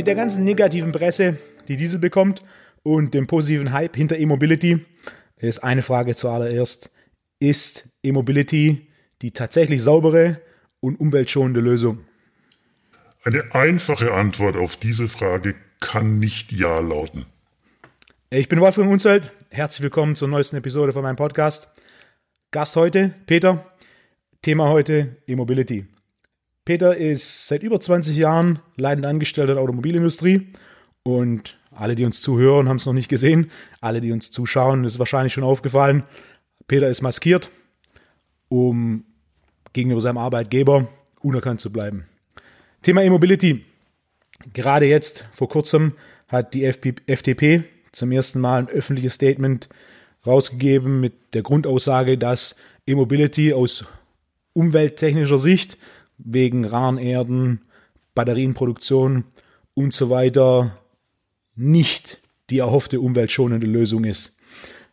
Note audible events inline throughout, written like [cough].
Mit der ganzen negativen Presse, die Diesel bekommt, und dem positiven Hype hinter E-Mobility, ist eine Frage zuallererst. Ist E-Mobility die tatsächlich saubere und umweltschonende Lösung? Eine einfache Antwort auf diese Frage kann nicht Ja lauten. Ich bin Wolfgang Unzelt. Herzlich willkommen zur neuesten Episode von meinem Podcast. Gast heute, Peter. Thema heute E-Mobility. Peter ist seit über 20 Jahren leitend Angestellter der Automobilindustrie und alle, die uns zuhören, haben es noch nicht gesehen. Alle, die uns zuschauen, ist wahrscheinlich schon aufgefallen. Peter ist maskiert, um gegenüber seinem Arbeitgeber unerkannt zu bleiben. Thema E-Mobility. Gerade jetzt, vor kurzem, hat die FDP zum ersten Mal ein öffentliches Statement rausgegeben mit der Grundaussage, dass E-Mobility aus umwelttechnischer Sicht wegen raren Erden, Batterienproduktion und so weiter nicht die erhoffte umweltschonende Lösung ist.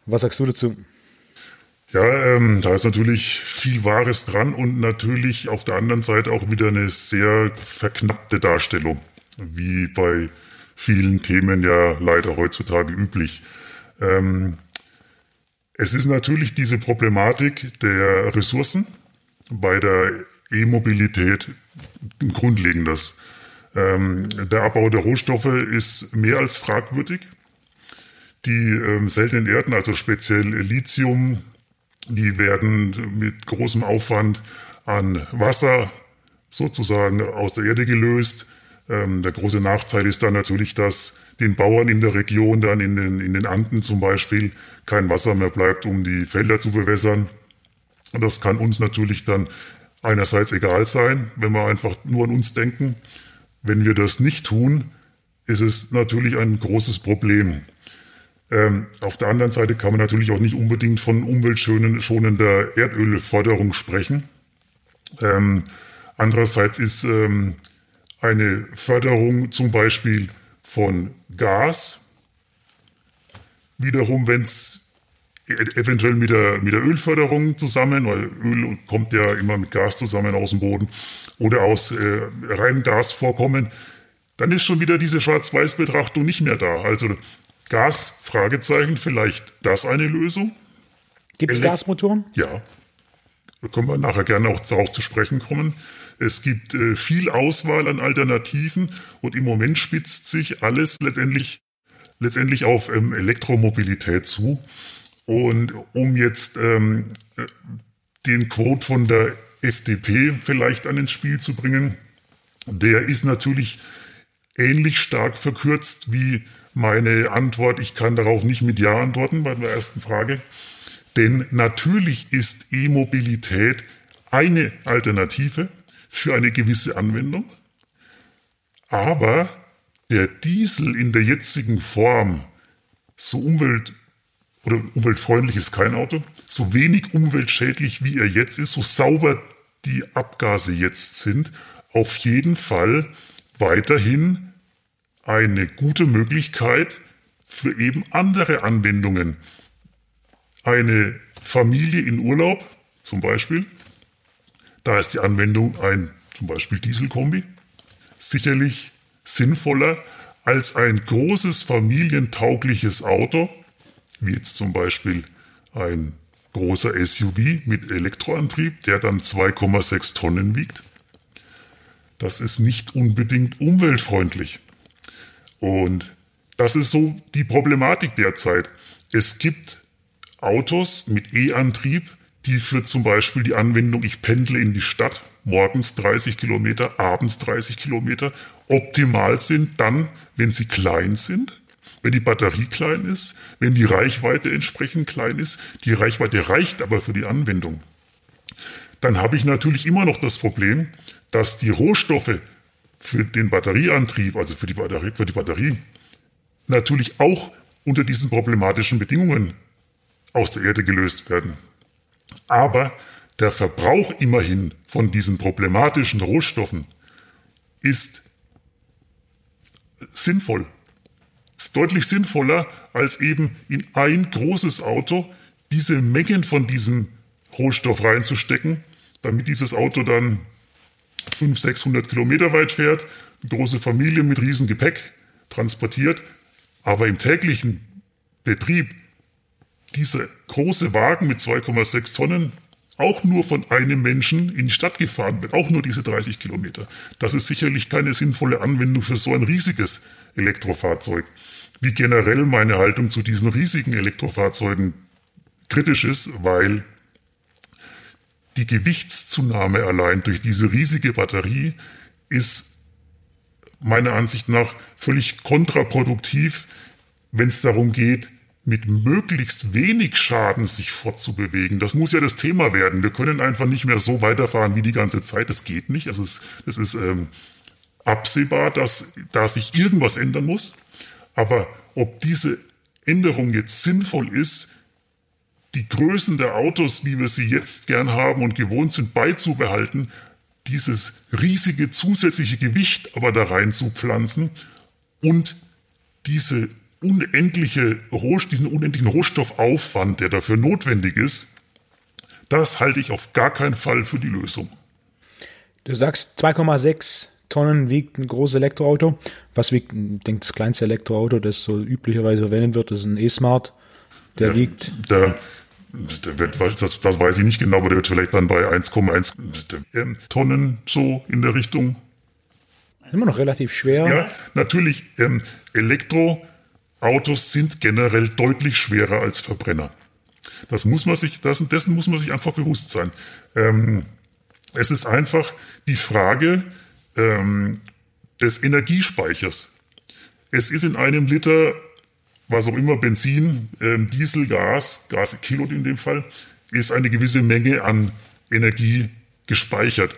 Was sagst du dazu? Ja, ähm, da ist natürlich viel Wahres dran und natürlich auf der anderen Seite auch wieder eine sehr verknappte Darstellung, wie bei vielen Themen ja leider heutzutage üblich. Ähm, es ist natürlich diese Problematik der Ressourcen bei der E-Mobilität ein grundlegendes. Ähm, der Abbau der Rohstoffe ist mehr als fragwürdig. Die ähm, seltenen Erden, also speziell Lithium, die werden mit großem Aufwand an Wasser sozusagen aus der Erde gelöst. Ähm, der große Nachteil ist dann natürlich, dass den Bauern in der Region, dann in den, in den Anden zum Beispiel, kein Wasser mehr bleibt, um die Felder zu bewässern. Und das kann uns natürlich dann einerseits egal sein, wenn wir einfach nur an uns denken. Wenn wir das nicht tun, ist es natürlich ein großes Problem. Ähm, auf der anderen Seite kann man natürlich auch nicht unbedingt von umweltschonender Erdölförderung sprechen. Ähm, andererseits ist ähm, eine Förderung zum Beispiel von Gas wiederum, wenn es eventuell mit der, mit der Ölförderung zusammen, weil Öl kommt ja immer mit Gas zusammen aus dem Boden oder aus äh, reinem Gasvorkommen, dann ist schon wieder diese Schwarz-Weiß-Betrachtung nicht mehr da. Also Gas, Fragezeichen, vielleicht das eine Lösung? Gibt es Gasmotoren? Ja. Da können wir nachher gerne auch darauf zu sprechen kommen. Es gibt äh, viel Auswahl an Alternativen und im Moment spitzt sich alles letztendlich, letztendlich auf ähm, Elektromobilität zu. Und um jetzt ähm, den Quote von der FDP vielleicht an ins Spiel zu bringen, der ist natürlich ähnlich stark verkürzt wie meine Antwort. Ich kann darauf nicht mit Ja antworten bei der ersten Frage. Denn natürlich ist E-Mobilität eine Alternative für eine gewisse Anwendung. Aber der Diesel in der jetzigen Form so umwelt- oder umweltfreundlich ist kein Auto, so wenig umweltschädlich wie er jetzt ist, so sauber die Abgase jetzt sind, auf jeden Fall weiterhin eine gute Möglichkeit für eben andere Anwendungen. Eine Familie in Urlaub zum Beispiel, da ist die Anwendung ein zum Beispiel Dieselkombi sicherlich sinnvoller als ein großes familientaugliches Auto, wie jetzt zum Beispiel ein großer SUV mit Elektroantrieb, der dann 2,6 Tonnen wiegt. Das ist nicht unbedingt umweltfreundlich. Und das ist so die Problematik derzeit. Es gibt Autos mit E-Antrieb, die für zum Beispiel die Anwendung, ich pendle in die Stadt, morgens 30 Kilometer, abends 30 Kilometer, optimal sind dann, wenn sie klein sind wenn die Batterie klein ist, wenn die Reichweite entsprechend klein ist, die Reichweite reicht aber für die Anwendung, dann habe ich natürlich immer noch das Problem, dass die Rohstoffe für den Batterieantrieb, also für die Batterie, für die Batterie, natürlich auch unter diesen problematischen Bedingungen aus der Erde gelöst werden. Aber der Verbrauch immerhin von diesen problematischen Rohstoffen ist sinnvoll ist deutlich sinnvoller, als eben in ein großes Auto diese Mengen von diesem Rohstoff reinzustecken, damit dieses Auto dann 500, 600 Kilometer weit fährt, große Familie mit riesen Gepäck transportiert, aber im täglichen Betrieb dieser große Wagen mit 2,6 Tonnen auch nur von einem Menschen in die Stadt gefahren wird, auch nur diese 30 Kilometer. Das ist sicherlich keine sinnvolle Anwendung für so ein riesiges Elektrofahrzeug. Wie generell meine Haltung zu diesen riesigen Elektrofahrzeugen kritisch ist, weil die Gewichtszunahme allein durch diese riesige Batterie ist meiner Ansicht nach völlig kontraproduktiv, wenn es darum geht, mit möglichst wenig Schaden sich fortzubewegen. Das muss ja das Thema werden. Wir können einfach nicht mehr so weiterfahren wie die ganze Zeit. Das geht nicht. Also es, es ist ähm, absehbar, dass da sich irgendwas ändern muss. Aber ob diese Änderung jetzt sinnvoll ist, die Größen der Autos, wie wir sie jetzt gern haben und gewohnt sind, beizubehalten, dieses riesige zusätzliche Gewicht aber da rein zu pflanzen und diese unendliche diesen unendlichen Rohstoffaufwand, der dafür notwendig ist, das halte ich auf gar keinen Fall für die Lösung. Du sagst 2,6 Tonnen wiegt ein großes Elektroauto. Was wiegt, ich denke, das kleinste Elektroauto, das so üblicherweise verwendet wird, ist ein E-Smart. Der ja, wiegt. Der, der wird, das, das weiß ich nicht genau, aber der wird vielleicht dann bei 1,1 Tonnen so in der Richtung. Immer noch relativ schwer. Ja, natürlich. Ähm, Elektroautos sind generell deutlich schwerer als Verbrenner. Das muss man sich, dessen muss man sich einfach bewusst sein. Ähm, es ist einfach die Frage ähm, des Energiespeichers. Es ist in einem Liter was auch immer, Benzin, ähm, Diesel, Gas, Gas Kilo in dem Fall, ist eine gewisse Menge an Energie gespeichert.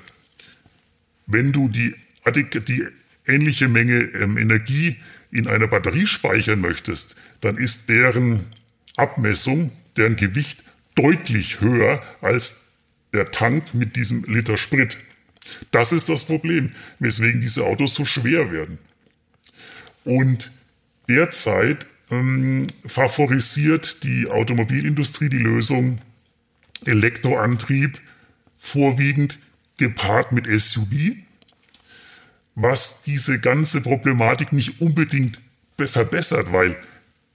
Wenn du die, die ähnliche Menge ähm, Energie in einer Batterie speichern möchtest, dann ist deren Abmessung, deren Gewicht deutlich höher als der Tank mit diesem Liter Sprit. Das ist das Problem, weswegen diese Autos so schwer werden. Und derzeit ähm, favorisiert die Automobilindustrie die Lösung Elektroantrieb vorwiegend gepaart mit SUV, was diese ganze Problematik nicht unbedingt verbessert, weil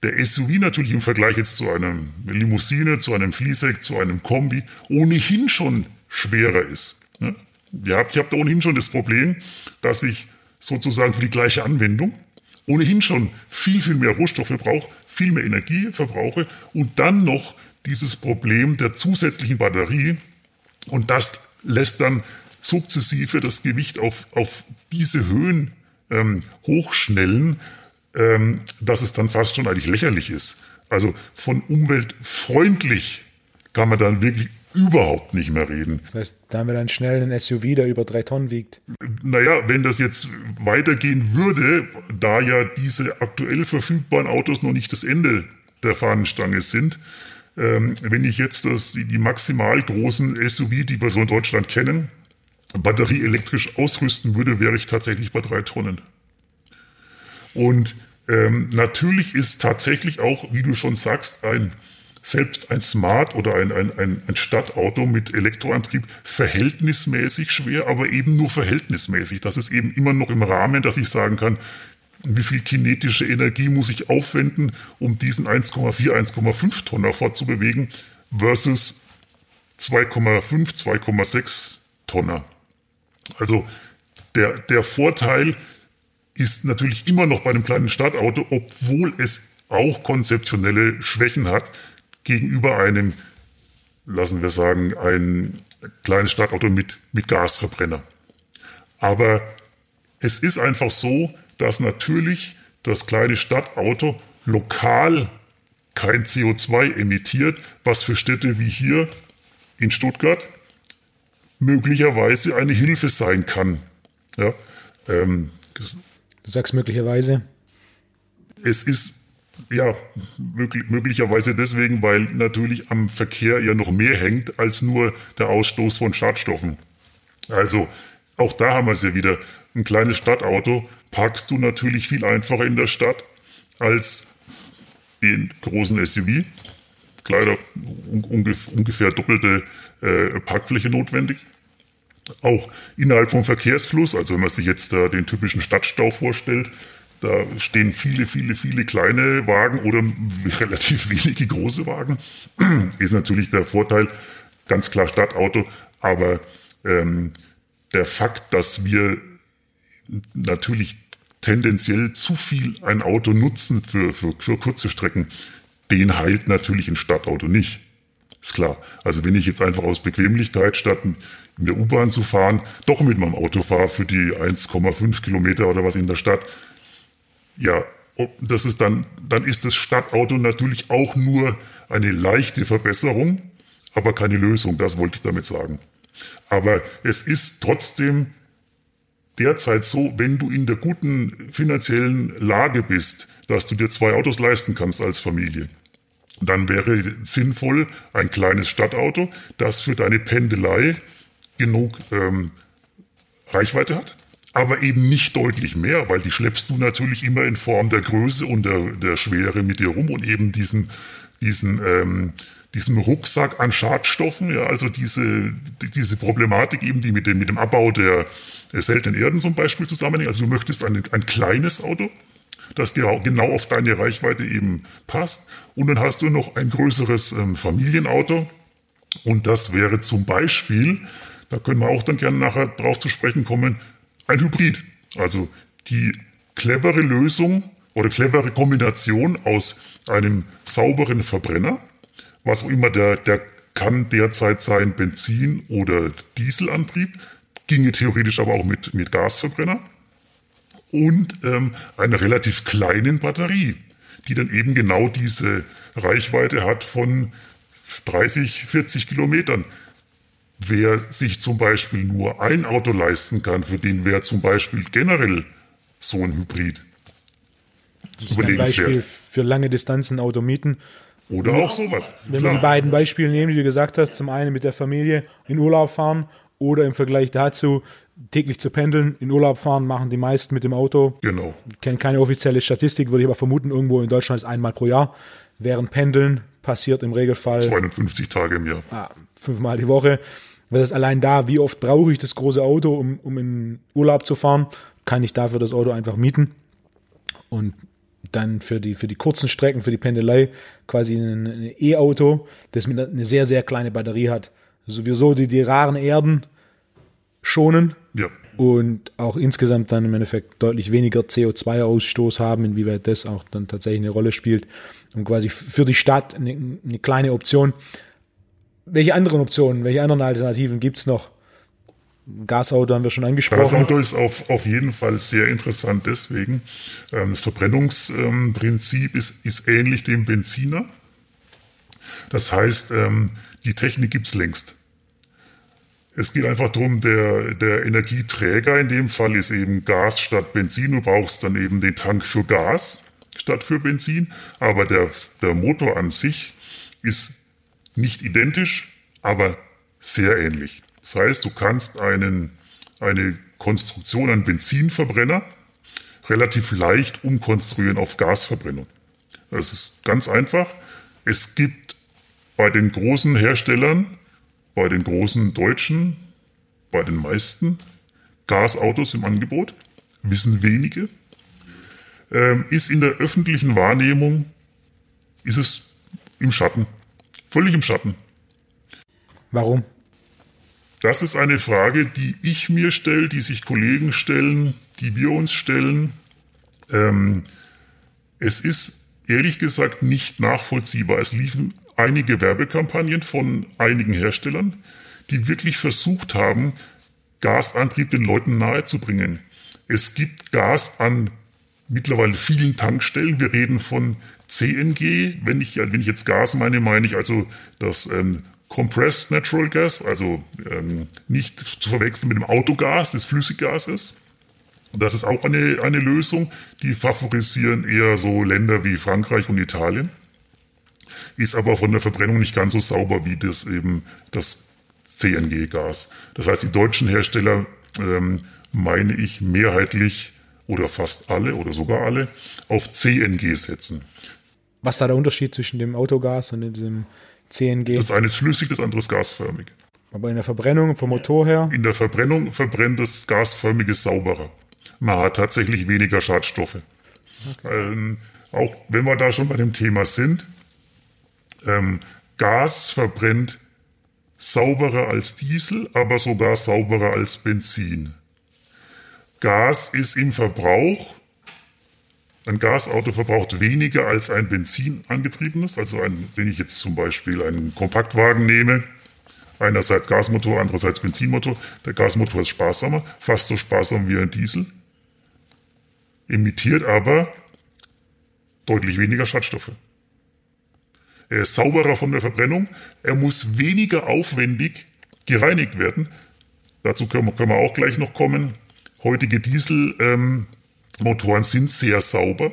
der SUV natürlich im Vergleich jetzt zu einem Limousine, zu einem Fließheck, zu einem Kombi ohnehin schon schwerer ist. Ne? Ich habe da ohnehin schon das Problem, dass ich sozusagen für die gleiche Anwendung ohnehin schon viel, viel mehr Rohstoffe brauche, viel mehr Energie verbrauche und dann noch dieses Problem der zusätzlichen Batterie und das lässt dann sukzessive das Gewicht auf, auf diese Höhen ähm, hochschnellen, ähm, dass es dann fast schon eigentlich lächerlich ist. Also von umweltfreundlich kann man dann wirklich überhaupt nicht mehr reden. Das heißt, da haben wir dann schnell einen SUV, der über drei Tonnen wiegt. Naja, wenn das jetzt weitergehen würde, da ja diese aktuell verfügbaren Autos noch nicht das Ende der Fahnenstange sind, ähm, wenn ich jetzt das, die, die maximal großen SUV, die wir so in Deutschland kennen, batterieelektrisch ausrüsten würde, wäre ich tatsächlich bei drei Tonnen. Und ähm, natürlich ist tatsächlich auch, wie du schon sagst, ein selbst ein Smart oder ein, ein, ein, ein Stadtauto mit Elektroantrieb verhältnismäßig schwer, aber eben nur verhältnismäßig. Das ist eben immer noch im Rahmen, dass ich sagen kann, wie viel kinetische Energie muss ich aufwenden, um diesen 1,4, 1,5 Tonner fortzubewegen versus 2,5, 2,6 Tonner. Also der, der Vorteil ist natürlich immer noch bei einem kleinen Stadtauto, obwohl es auch konzeptionelle Schwächen hat, gegenüber einem, lassen wir sagen, ein kleines Stadtauto mit, mit Gasverbrenner. Aber es ist einfach so, dass natürlich das kleine Stadtauto lokal kein CO2 emittiert, was für Städte wie hier in Stuttgart möglicherweise eine Hilfe sein kann. Ja, ähm, du sagst möglicherweise. Es ist ja, möglich, möglicherweise deswegen, weil natürlich am Verkehr ja noch mehr hängt als nur der Ausstoß von Schadstoffen. Also auch da haben wir es ja wieder. Ein kleines Stadtauto parkst du natürlich viel einfacher in der Stadt als den großen SUV. Leider ungefähr doppelte äh, Parkfläche notwendig. auch innerhalb vom Verkehrsfluss, also wenn man sich jetzt da den typischen Stadtstau vorstellt, da stehen viele, viele, viele kleine Wagen oder [laughs] relativ wenige große Wagen. [clears throat] Ist natürlich der Vorteil, ganz klar Stadtauto, aber ähm, der Fakt, dass wir natürlich tendenziell zu viel ein Auto nutzen für, für, für kurze Strecken, den heilt natürlich ein Stadtauto nicht. Ist klar. Also wenn ich jetzt einfach aus Bequemlichkeit statt in der U-Bahn zu fahren, doch mit meinem Auto fahre für die 1,5 Kilometer oder was in der Stadt, ja, das ist dann, dann ist das Stadtauto natürlich auch nur eine leichte Verbesserung, aber keine Lösung. Das wollte ich damit sagen. Aber es ist trotzdem derzeit so, wenn du in der guten finanziellen Lage bist, dass du dir zwei Autos leisten kannst als Familie, dann wäre sinnvoll ein kleines Stadtauto, das für deine Pendelei genug ähm, Reichweite hat, aber eben nicht deutlich mehr, weil die schleppst du natürlich immer in Form der Größe und der, der Schwere mit dir rum und eben diesen, diesen, ähm, diesem Rucksack an Schadstoffen, ja, also diese, diese Problematik eben, die mit dem, mit dem Abbau der, der seltenen Erden zum Beispiel zusammenhängt. Also du möchtest ein, ein kleines Auto, das genau auf deine Reichweite eben passt. Und dann hast du noch ein größeres ähm, Familienauto. Und das wäre zum Beispiel, da können wir auch dann gerne nachher drauf zu sprechen kommen, ein Hybrid. Also die clevere Lösung oder clevere Kombination aus einem sauberen Verbrenner, was auch immer der, der kann derzeit sein Benzin- oder Dieselantrieb, ginge theoretisch aber auch mit, mit Gasverbrenner und ähm, einer relativ kleinen Batterie, die dann eben genau diese Reichweite hat von 30, 40 Kilometern. Wer sich zum Beispiel nur ein Auto leisten kann, für den wäre zum Beispiel generell so ein Hybrid das ein Beispiel für lange Distanzen Auto mieten. Oder auch sowas. Wenn Klar. wir die beiden Beispiele nehmen, die du gesagt hast, zum einen mit der Familie in Urlaub fahren oder im Vergleich dazu täglich zu pendeln, in Urlaub fahren, machen die meisten mit dem Auto. Genau. Ich kenne keine offizielle Statistik, würde ich aber vermuten, irgendwo in Deutschland ist einmal pro Jahr. Während Pendeln passiert im Regelfall 250 Tage im Jahr. Ah, fünfmal die Woche. Das ist allein da, wie oft brauche ich das große Auto, um, um in Urlaub zu fahren, kann ich dafür das Auto einfach mieten. Und dann für die, für die kurzen Strecken, für die Pendelei quasi ein E-Auto, das mit eine sehr, sehr kleine Batterie hat. Sowieso die, die raren Erden schonen. Ja. Und auch insgesamt dann im Endeffekt deutlich weniger CO2-Ausstoß haben, inwieweit das auch dann tatsächlich eine Rolle spielt. Und quasi für die Stadt eine, eine kleine Option. Welche anderen Optionen, welche anderen Alternativen gibt es noch? Gasauto haben wir schon angesprochen. Gasauto ist auf, auf jeden Fall sehr interessant deswegen. Ähm, das Verbrennungsprinzip ist, ist ähnlich dem Benziner. Das heißt, ähm, die Technik gibt es längst. Es geht einfach darum, der, der Energieträger in dem Fall ist eben Gas statt Benzin. Du brauchst dann eben den Tank für Gas statt für Benzin. Aber der, der Motor an sich ist nicht identisch, aber sehr ähnlich. Das heißt, du kannst einen, eine Konstruktion, einen Benzinverbrenner relativ leicht umkonstruieren auf Gasverbrennung. Das ist ganz einfach. Es gibt bei den großen Herstellern, bei den großen Deutschen, bei den meisten Gasautos im Angebot, wissen wenige, ähm, ist in der öffentlichen Wahrnehmung, ist es im Schatten, völlig im Schatten. Warum? Das ist eine Frage, die ich mir stelle, die sich Kollegen stellen, die wir uns stellen. Ähm, es ist ehrlich gesagt nicht nachvollziehbar. Es liefen einige Werbekampagnen von einigen Herstellern, die wirklich versucht haben, Gasantrieb den Leuten nahezubringen. Es gibt Gas an mittlerweile vielen Tankstellen. Wir reden von CNG. Wenn ich, wenn ich jetzt Gas meine, meine ich also das ähm, Compressed Natural Gas, also ähm, nicht zu verwechseln mit dem Autogas, das Flüssiggas ist. Das ist auch eine, eine Lösung. Die favorisieren eher so Länder wie Frankreich und Italien. Ist aber von der Verbrennung nicht ganz so sauber wie das eben das CNG-Gas. Das heißt, die deutschen Hersteller, ähm, meine ich, mehrheitlich oder fast alle oder sogar alle auf CNG setzen. Was ist da der Unterschied zwischen dem Autogas und diesem CNG. Das eine ist flüssig, das andere ist gasförmig. Aber in der Verbrennung vom Motor her? In der Verbrennung verbrennt das gasförmige sauberer. Man hat tatsächlich weniger Schadstoffe. Okay. Ähm, auch wenn wir da schon bei dem Thema sind, ähm, Gas verbrennt sauberer als Diesel, aber sogar sauberer als Benzin. Gas ist im Verbrauch, ein Gasauto verbraucht weniger als ein Benzin angetriebenes. Also ein, wenn ich jetzt zum Beispiel einen Kompaktwagen nehme, einerseits Gasmotor, andererseits Benzinmotor, der Gasmotor ist sparsamer, fast so sparsam wie ein Diesel, emittiert aber deutlich weniger Schadstoffe. Er ist sauberer von der Verbrennung, er muss weniger aufwendig gereinigt werden. Dazu können wir, können wir auch gleich noch kommen. Heutige Dieselmotoren ähm, sind sehr sauber,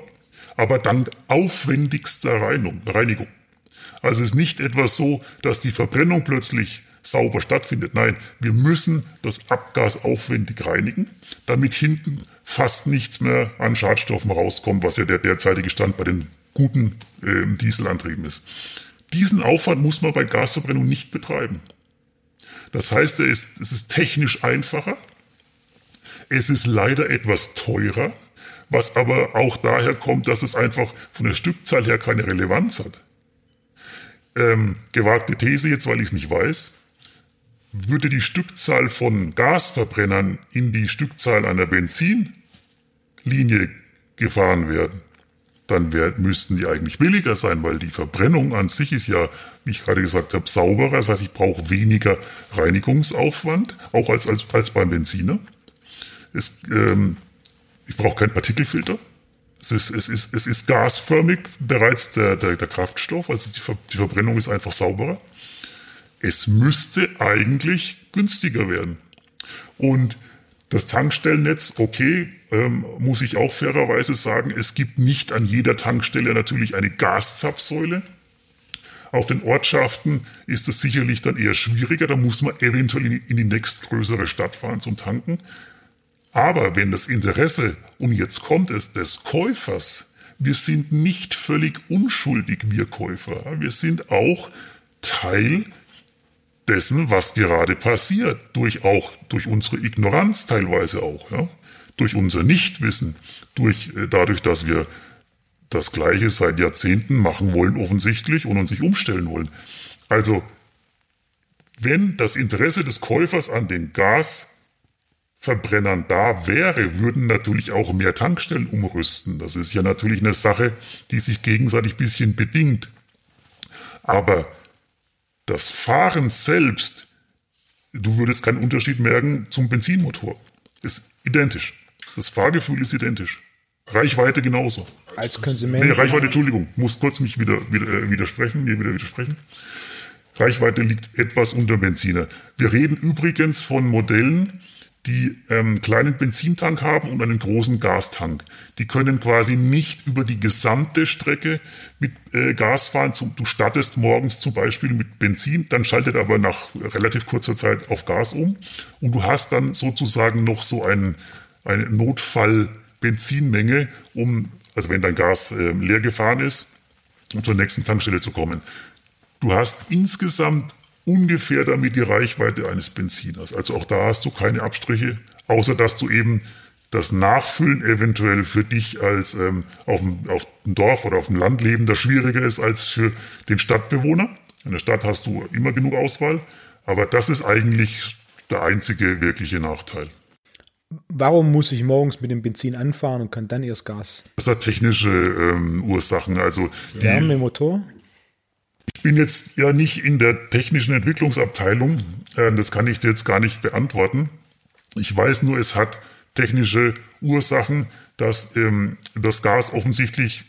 aber dank aufwendigster Reinigung. Also es ist nicht etwas so, dass die Verbrennung plötzlich sauber stattfindet. Nein, wir müssen das Abgas aufwendig reinigen, damit hinten fast nichts mehr an Schadstoffen rauskommt, was ja der derzeitige Stand bei den guten äh, Dieselantrieben ist. Diesen Aufwand muss man bei Gasverbrennung nicht betreiben. Das heißt, es ist, es ist technisch einfacher, es ist leider etwas teurer, was aber auch daher kommt, dass es einfach von der Stückzahl her keine Relevanz hat. Ähm, gewagte These jetzt, weil ich es nicht weiß. Würde die Stückzahl von Gasverbrennern in die Stückzahl einer Benzinlinie gefahren werden, dann wär, müssten die eigentlich billiger sein, weil die Verbrennung an sich ist ja, wie ich gerade gesagt habe, sauberer. Das heißt, ich brauche weniger Reinigungsaufwand, auch als, als, als beim Benziner. Es, ähm, ich brauche keinen Partikelfilter. Es ist, es, ist, es ist gasförmig bereits der, der, der Kraftstoff, also die, Ver, die Verbrennung ist einfach sauberer. Es müsste eigentlich günstiger werden. Und das Tankstellennetz, okay, ähm, muss ich auch fairerweise sagen, es gibt nicht an jeder Tankstelle natürlich eine Gaszapfsäule. Auf den Ortschaften ist es sicherlich dann eher schwieriger, da muss man eventuell in, in die nächstgrößere Stadt fahren zum Tanken. Aber wenn das Interesse, und jetzt kommt es, des Käufers, wir sind nicht völlig unschuldig, wir Käufer. Wir sind auch Teil dessen, was gerade passiert, durch auch durch unsere Ignoranz teilweise auch, ja? Durch unser Nichtwissen, durch äh, dadurch, dass wir das Gleiche seit Jahrzehnten machen wollen offensichtlich und uns sich umstellen wollen. Also wenn das Interesse des Käufers an den Gasverbrennern da wäre, würden natürlich auch mehr Tankstellen umrüsten. Das ist ja natürlich eine Sache, die sich gegenseitig ein bisschen bedingt. Aber das Fahren selbst, du würdest keinen Unterschied merken zum Benzinmotor. Ist identisch. Das Fahrgefühl ist identisch. Reichweite genauso. Als Konsument. Nee, Reichweite, Entschuldigung, muss kurz mich wieder, wieder äh, widersprechen, mir wieder widersprechen. Reichweite liegt etwas unter Benziner. Wir reden übrigens von Modellen, die ähm, kleinen Benzintank haben und einen großen Gastank. Die können quasi nicht über die gesamte Strecke mit äh, Gas fahren. Du startest morgens zum Beispiel mit Benzin, dann schaltet aber nach relativ kurzer Zeit auf Gas um und du hast dann sozusagen noch so einen, eine Notfall-Benzinmenge, um, also wenn dein Gas äh, leer gefahren ist, um zur nächsten Tankstelle zu kommen. Du hast insgesamt ungefähr damit die Reichweite eines Benziners. Also auch da hast du keine Abstriche, außer dass du eben das Nachfüllen eventuell für dich als ähm, auf, dem, auf dem Dorf oder auf dem Land lebender schwieriger ist als für den Stadtbewohner. In der Stadt hast du immer genug Auswahl, aber das ist eigentlich der einzige wirkliche Nachteil. Warum muss ich morgens mit dem Benzin anfahren und kann dann erst Gas? Das hat technische ähm, Ursachen. Also die, Wärme im Motor? Ich bin jetzt ja nicht in der technischen Entwicklungsabteilung. Äh, das kann ich dir jetzt gar nicht beantworten. Ich weiß nur, es hat technische Ursachen, dass ähm, das Gas offensichtlich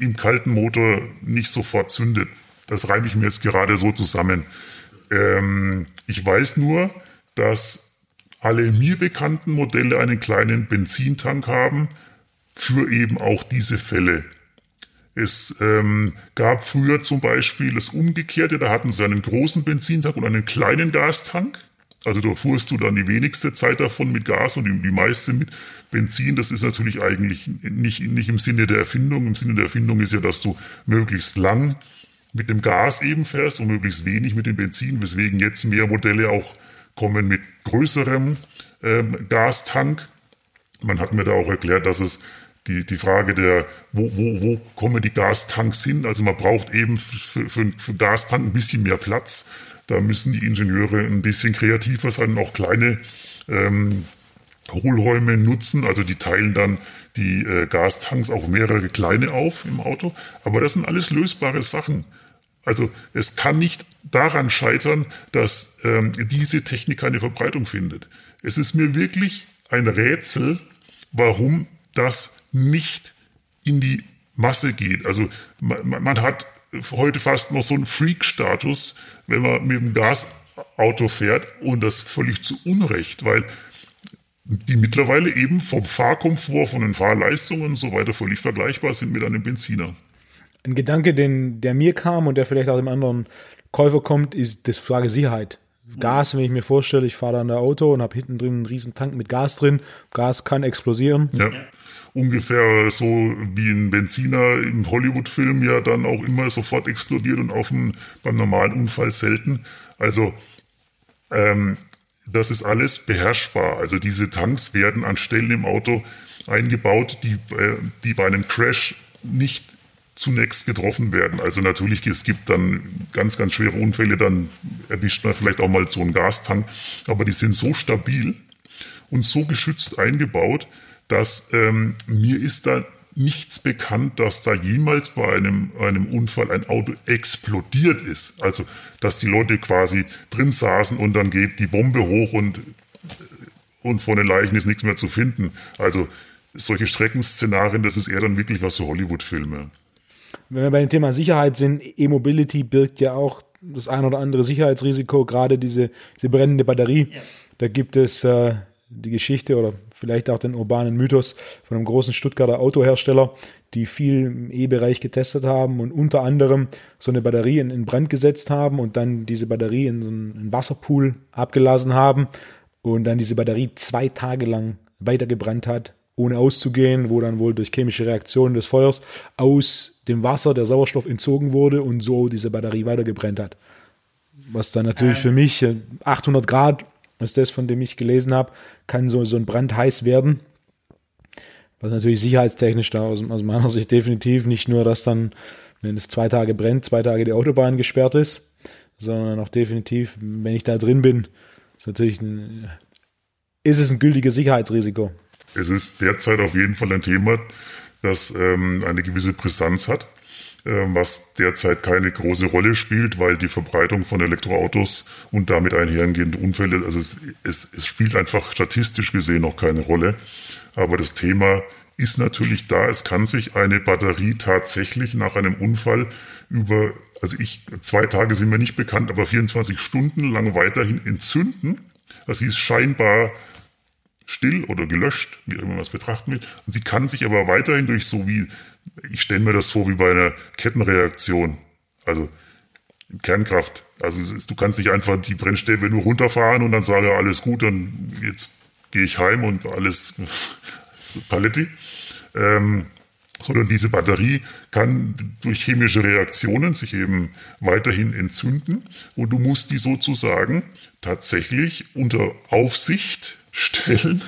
im kalten Motor nicht sofort zündet. Das reibe ich mir jetzt gerade so zusammen. Ähm, ich weiß nur, dass alle mir bekannten Modelle einen kleinen Benzintank haben für eben auch diese Fälle. Es ähm, gab früher zum Beispiel das Umgekehrte, da hatten sie einen großen Benzintank und einen kleinen Gastank. Also da fuhrst du dann die wenigste Zeit davon mit Gas und die, meiste mit Benzin. Das ist natürlich eigentlich nicht, nicht im Sinne der Erfindung. Im Sinne der Erfindung ist ja, dass du möglichst lang mit dem Gas eben fährst und möglichst wenig mit dem Benzin, weswegen jetzt mehr Modelle auch kommen mit größerem ähm, Gastank. Man hat mir da auch erklärt, dass es die, die Frage der, wo, wo, wo kommen die Gastanks hin? Also man braucht eben für, für, für Gastank ein bisschen mehr Platz. Da müssen die Ingenieure ein bisschen kreativer sein auch kleine ähm, Hohlräume nutzen. Also die teilen dann die äh, Gastanks auf mehrere kleine auf im Auto. Aber das sind alles lösbare Sachen. Also es kann nicht daran scheitern, dass ähm, diese Technik keine Verbreitung findet. Es ist mir wirklich ein Rätsel, warum das nicht in die Masse geht. Also man, man hat heute fast noch so einen Freak-Status, wenn man mit dem Gasauto fährt und das völlig zu Unrecht, weil die mittlerweile eben vom Fahrkomfort, von den Fahrleistungen und so weiter völlig vergleichbar sind mit einem Benziner. Ein Gedanke, den, der mir kam und der vielleicht auch dem anderen Käufer kommt, ist die Frage Sicherheit. Gas, wenn ich mir vorstelle, ich fahre da ein Auto und habe hinten drin einen riesen Tank mit Gas drin. Gas kann explodieren. Ja. Ungefähr so wie ein Benziner im Hollywood-Film ja dann auch immer sofort explodiert und auf dem, beim normalen Unfall selten. Also ähm, das ist alles beherrschbar. Also diese Tanks werden an Stellen im Auto eingebaut, die, äh, die bei einem Crash nicht zunächst getroffen werden. Also natürlich, es gibt dann ganz, ganz schwere Unfälle, dann erwischt man vielleicht auch mal so einen Gastank, aber die sind so stabil und so geschützt eingebaut, dass ähm, mir ist da nichts bekannt, dass da jemals bei einem, einem Unfall ein Auto explodiert ist. Also, dass die Leute quasi drin saßen und dann geht die Bombe hoch und, und von den Leichen ist nichts mehr zu finden. Also, solche Streckenszenarien, das ist eher dann wirklich was für Hollywood-Filme. Wenn wir bei dem Thema Sicherheit sind, E-Mobility birgt ja auch das ein oder andere Sicherheitsrisiko, gerade diese, diese brennende Batterie. Ja. Da gibt es äh, die Geschichte oder vielleicht auch den urbanen Mythos von einem großen Stuttgarter Autohersteller, die viel im E-Bereich getestet haben und unter anderem so eine Batterie in, in Brand gesetzt haben und dann diese Batterie in so einen Wasserpool abgelassen haben und dann diese Batterie zwei Tage lang weitergebrannt hat, ohne auszugehen, wo dann wohl durch chemische Reaktionen des Feuers aus dem Wasser der Sauerstoff entzogen wurde und so diese Batterie weitergebrannt hat. Was dann natürlich ähm. für mich 800 Grad ist das, von dem ich gelesen habe, kann so, so ein Brand heiß werden. Was natürlich sicherheitstechnisch da aus, aus meiner Sicht definitiv nicht nur, dass dann, wenn es zwei Tage brennt, zwei Tage die Autobahn gesperrt ist, sondern auch definitiv, wenn ich da drin bin, ist natürlich ein, ist es ein gültiges Sicherheitsrisiko. Es ist derzeit auf jeden Fall ein Thema, das ähm, eine gewisse Brisanz hat. Ähm, was derzeit keine große Rolle spielt, weil die Verbreitung von Elektroautos und damit einhergehende Unfälle, also es, es, es spielt einfach statistisch gesehen noch keine Rolle. Aber das Thema ist natürlich da. Es kann sich eine Batterie tatsächlich nach einem Unfall über, also ich, zwei Tage sind mir nicht bekannt, aber 24 Stunden lang weiterhin entzünden. Also sie ist scheinbar still oder gelöscht, wie immer man es betrachten will. Und sie kann sich aber weiterhin durch so wie ich stelle mir das vor wie bei einer Kettenreaktion. Also Kernkraft. Also du kannst nicht einfach die Brennstäbe nur runterfahren und dann sagen, ja, alles gut, dann jetzt gehe ich heim und alles [laughs] Paletti. Ähm, sondern diese Batterie kann durch chemische Reaktionen sich eben weiterhin entzünden und du musst die sozusagen tatsächlich unter Aufsicht stellen,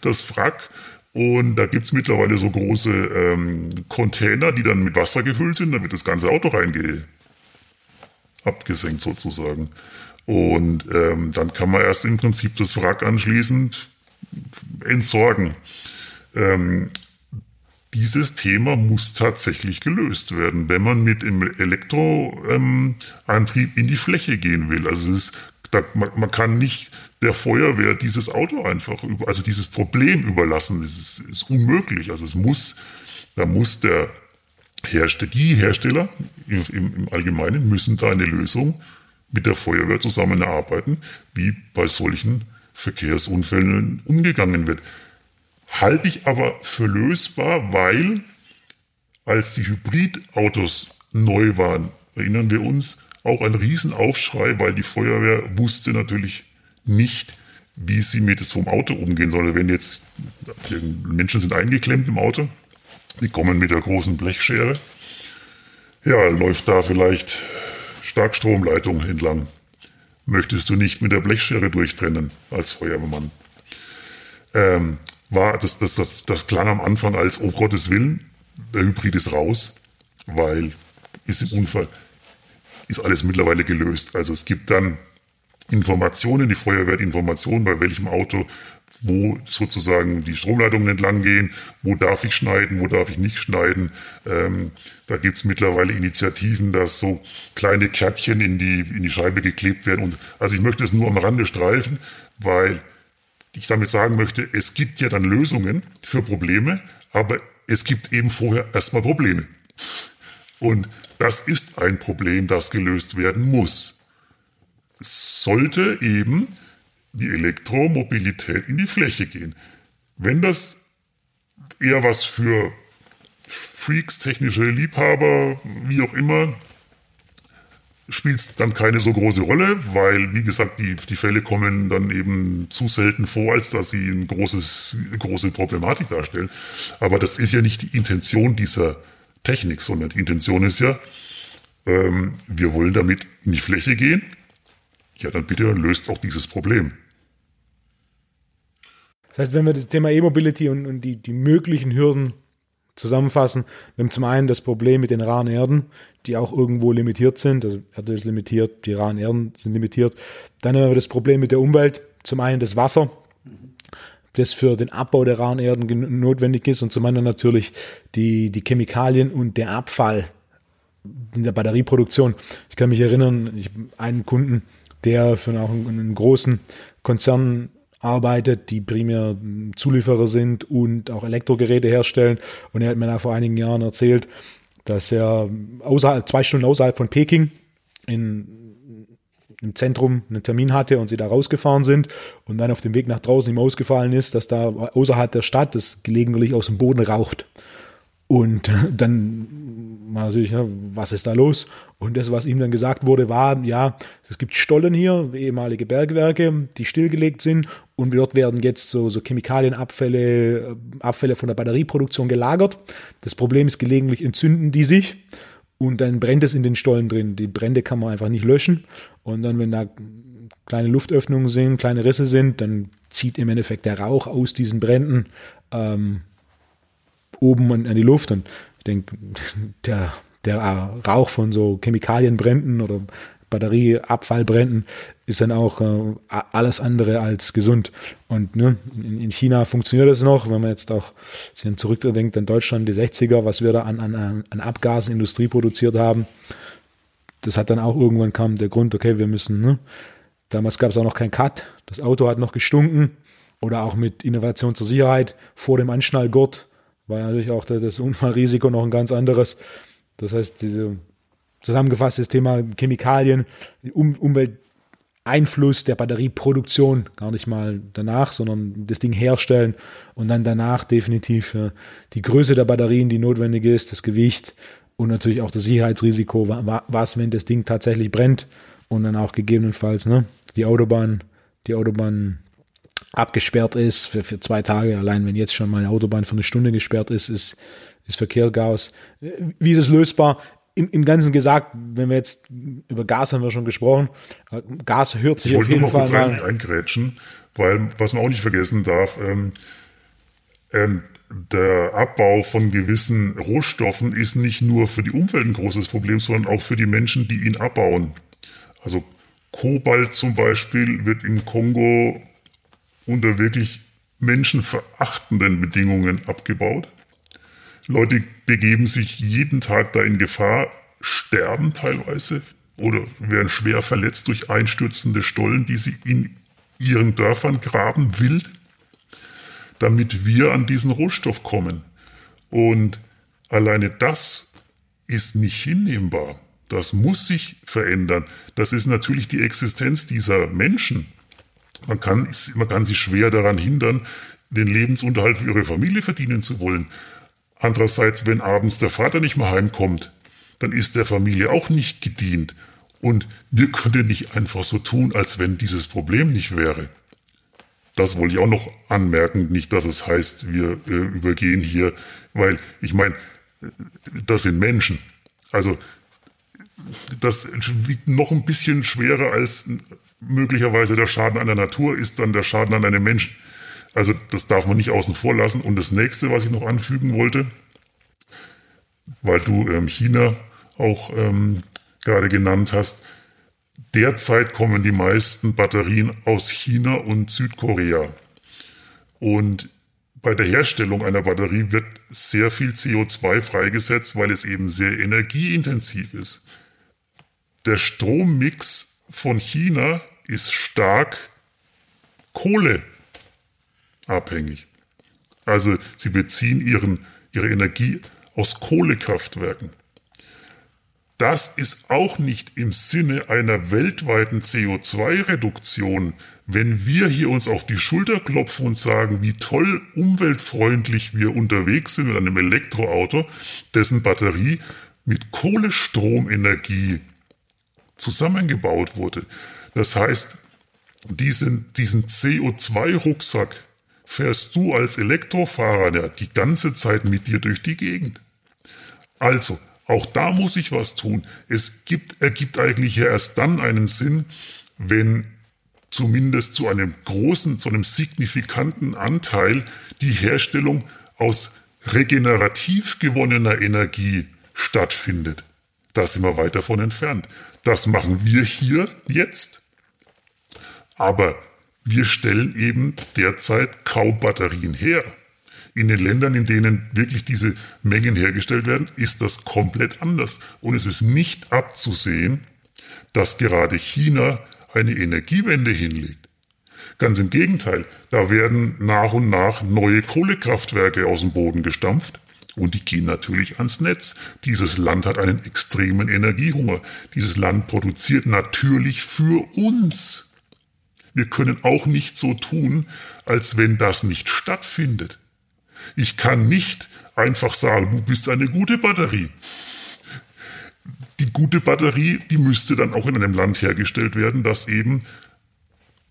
das Wrack, und da gibt's mittlerweile so große ähm, Container, die dann mit Wasser gefüllt sind. Da wird das ganze Auto reinge abgesenkt sozusagen. Und ähm, dann kann man erst im Prinzip das Wrack anschließend entsorgen. Ähm, dieses Thema muss tatsächlich gelöst werden, wenn man mit dem Elektroantrieb in die Fläche gehen will. Also es ist da, man, man, kann nicht der Feuerwehr dieses Auto einfach, über, also dieses Problem überlassen. Das ist, ist unmöglich. Also es muss, da muss der Hersteller, die Hersteller im, im, Allgemeinen müssen da eine Lösung mit der Feuerwehr zusammen erarbeiten, wie bei solchen Verkehrsunfällen umgegangen wird. Halte ich aber für lösbar, weil als die Hybridautos neu waren, erinnern wir uns, auch ein Riesenaufschrei, weil die Feuerwehr wusste natürlich nicht, wie sie mit vom Auto umgehen soll. Wenn jetzt Menschen sind eingeklemmt im Auto, die kommen mit der großen Blechschere Ja, läuft da vielleicht Starkstromleitung entlang. Möchtest du nicht mit der Blechschere durchtrennen als Feuerwehrmann? Ähm, war, das, das, das, das klang am Anfang als, oh Gottes Willen, der Hybrid ist raus, weil ist im Unfall, ist alles mittlerweile gelöst. Also es gibt dann Informationen, die Feuerwehr hat Informationen, bei welchem Auto wo sozusagen die Stromleitungen entlang gehen, wo darf ich schneiden, wo darf ich nicht schneiden. Ähm, da gibt's mittlerweile Initiativen, dass so kleine Kärtchen in die, in die Scheibe geklebt werden. Und, also ich möchte es nur am Rande streifen, weil ich damit sagen möchte, es gibt ja dann Lösungen für Probleme, aber es gibt eben vorher erstmal Probleme. Und das ist ein Problem, das gelöst werden muss. Es sollte eben die Elektromobilität in die Fläche gehen. Wenn das eher was für Freaks, technische Liebhaber, wie auch immer, spielt es dann keine so große Rolle, weil, wie gesagt, die, die Fälle kommen dann eben zu selten vor, als dass sie eine großes, große Problematik darstellen. Aber das ist ja nicht die Intention dieser Technik, sondern die Intention ist ja, ähm, wir wollen damit in die Fläche gehen, ja, dann bitte löst auch dieses Problem. Das heißt, wenn wir das Thema E-Mobility und, und die, die möglichen Hürden zusammenfassen, wir haben zum einen das Problem mit den raren Erden, die auch irgendwo limitiert sind. Also Erde ist limitiert, die raren Erden sind limitiert. Dann haben wir das Problem mit der Umwelt. Zum einen das Wasser, das für den Abbau der raren Erden notwendig ist und zum anderen natürlich die, die Chemikalien und der Abfall in der Batterieproduktion. Ich kann mich erinnern, ich einen Kunden, der für auch einen großen Konzern arbeitet, die primär Zulieferer sind und auch Elektrogeräte herstellen. Und er hat mir da vor einigen Jahren erzählt, dass er außerhalb, zwei Stunden außerhalb von Peking in, im Zentrum einen Termin hatte und sie da rausgefahren sind und dann auf dem Weg nach draußen ihm ausgefallen ist, dass da außerhalb der Stadt das gelegentlich aus dem Boden raucht. Und [laughs] dann war natürlich, was ist da los? Und das, was ihm dann gesagt wurde, war, ja, es gibt Stollen hier, ehemalige Bergwerke, die stillgelegt sind und dort werden jetzt so, so Chemikalienabfälle, Abfälle von der Batterieproduktion gelagert. Das Problem ist, gelegentlich entzünden die sich und dann brennt es in den Stollen drin. Die Brände kann man einfach nicht löschen. Und dann, wenn da kleine Luftöffnungen sind, kleine Risse sind, dann zieht im Endeffekt der Rauch aus diesen Bränden ähm, oben an, an die Luft. Und ich denke, [laughs] der, der Rauch von so Chemikalienbränden oder Batterieabfallbränden ist dann auch äh, alles andere als gesund. Und ne, in, in, China funktioniert das noch, wenn man jetzt auch zurückdenkt an Deutschland, die 60er, was wir da an, an, an Abgasen Industrie produziert haben. Das hat dann auch irgendwann kam der Grund, okay, wir müssen, ne, damals gab es auch noch kein Cut, das Auto hat noch gestunken. Oder auch mit Innovation zur Sicherheit. Vor dem Anschnallgurt war natürlich auch das Unfallrisiko noch ein ganz anderes. Das heißt, diese zusammengefasst das Thema Chemikalien, um, Umwelteinfluss der Batterieproduktion, gar nicht mal danach, sondern das Ding herstellen und dann danach definitiv äh, die Größe der Batterien, die notwendig ist, das Gewicht und natürlich auch das Sicherheitsrisiko, was, wenn das Ding tatsächlich brennt und dann auch gegebenenfalls ne, die Autobahn, die Autobahn abgesperrt ist für, für zwei Tage. Allein wenn jetzt schon mal eine Autobahn für eine Stunde gesperrt ist, ist, ist Verkehrchaos. Wie ist es lösbar? Im, Im Ganzen gesagt, wenn wir jetzt über Gas haben wir schon gesprochen, Gas hört sich ich auf jeden Fall mal rein, eingrätschen, weil was man auch nicht vergessen darf, ähm, ähm, der Abbau von gewissen Rohstoffen ist nicht nur für die Umwelt ein großes Problem, sondern auch für die Menschen, die ihn abbauen. Also Kobalt zum Beispiel wird im Kongo unter wirklich menschenverachtenden Bedingungen abgebaut. Leute begeben sich jeden Tag da in Gefahr, sterben teilweise oder werden schwer verletzt durch einstürzende Stollen, die sie in ihren Dörfern graben, wild, damit wir an diesen Rohstoff kommen. Und alleine das ist nicht hinnehmbar. Das muss sich verändern. Das ist natürlich die Existenz dieser Menschen. Man kann, man kann sich schwer daran hindern, den Lebensunterhalt für ihre Familie verdienen zu wollen. Andererseits, wenn abends der Vater nicht mehr heimkommt, dann ist der Familie auch nicht gedient. Und wir können nicht einfach so tun, als wenn dieses Problem nicht wäre. Das wollte ich auch noch anmerken, nicht, dass es heißt, wir äh, übergehen hier, weil ich meine, das sind Menschen. Also das wiegt noch ein bisschen schwerer als möglicherweise der Schaden an der Natur ist dann der Schaden an einem Menschen. Also das darf man nicht außen vor lassen. Und das nächste, was ich noch anfügen wollte, weil du ähm, China auch ähm, gerade genannt hast, derzeit kommen die meisten Batterien aus China und Südkorea. Und bei der Herstellung einer Batterie wird sehr viel CO2 freigesetzt, weil es eben sehr energieintensiv ist. Der Strommix von China ist stark kohleabhängig. Also sie beziehen ihren, ihre Energie aus Kohlekraftwerken. Das ist auch nicht im Sinne einer weltweiten CO2-Reduktion, wenn wir hier uns auf die Schulter klopfen und sagen, wie toll umweltfreundlich wir unterwegs sind mit einem Elektroauto, dessen Batterie mit Kohlestromenergie zusammengebaut wurde. Das heißt, diesen, diesen CO2-Rucksack fährst du als Elektrofahrer ja die ganze Zeit mit dir durch die Gegend. Also, auch da muss ich was tun. Es gibt, ergibt eigentlich ja erst dann einen Sinn, wenn zumindest zu einem großen, zu einem signifikanten Anteil die Herstellung aus regenerativ gewonnener Energie stattfindet. Da sind wir weit davon entfernt. Das machen wir hier jetzt. Aber wir stellen eben derzeit kaum Batterien her. In den Ländern, in denen wirklich diese Mengen hergestellt werden, ist das komplett anders. Und es ist nicht abzusehen, dass gerade China eine Energiewende hinlegt. Ganz im Gegenteil, da werden nach und nach neue Kohlekraftwerke aus dem Boden gestampft und die gehen natürlich ans Netz. Dieses Land hat einen extremen Energiehunger. Dieses Land produziert natürlich für uns. Wir können auch nicht so tun, als wenn das nicht stattfindet. Ich kann nicht einfach sagen, du bist eine gute Batterie. Die gute Batterie, die müsste dann auch in einem Land hergestellt werden, das eben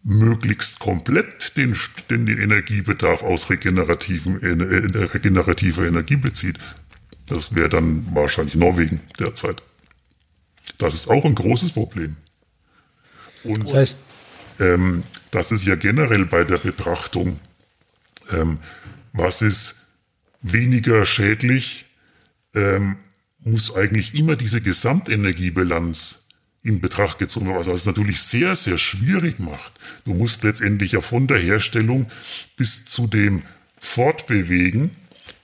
möglichst komplett den, den, den Energiebedarf aus regenerativen, äh, regenerativer Energie bezieht. Das wäre dann wahrscheinlich Norwegen derzeit. Das ist auch ein großes Problem. Und das, heißt, ähm, das ist ja generell bei der Betrachtung, ähm, was ist weniger schädlich, ähm, muss eigentlich immer diese Gesamtenergiebilanz in Betracht gezogen werden, was es natürlich sehr, sehr schwierig macht. Du musst letztendlich ja von der Herstellung bis zu dem Fortbewegen,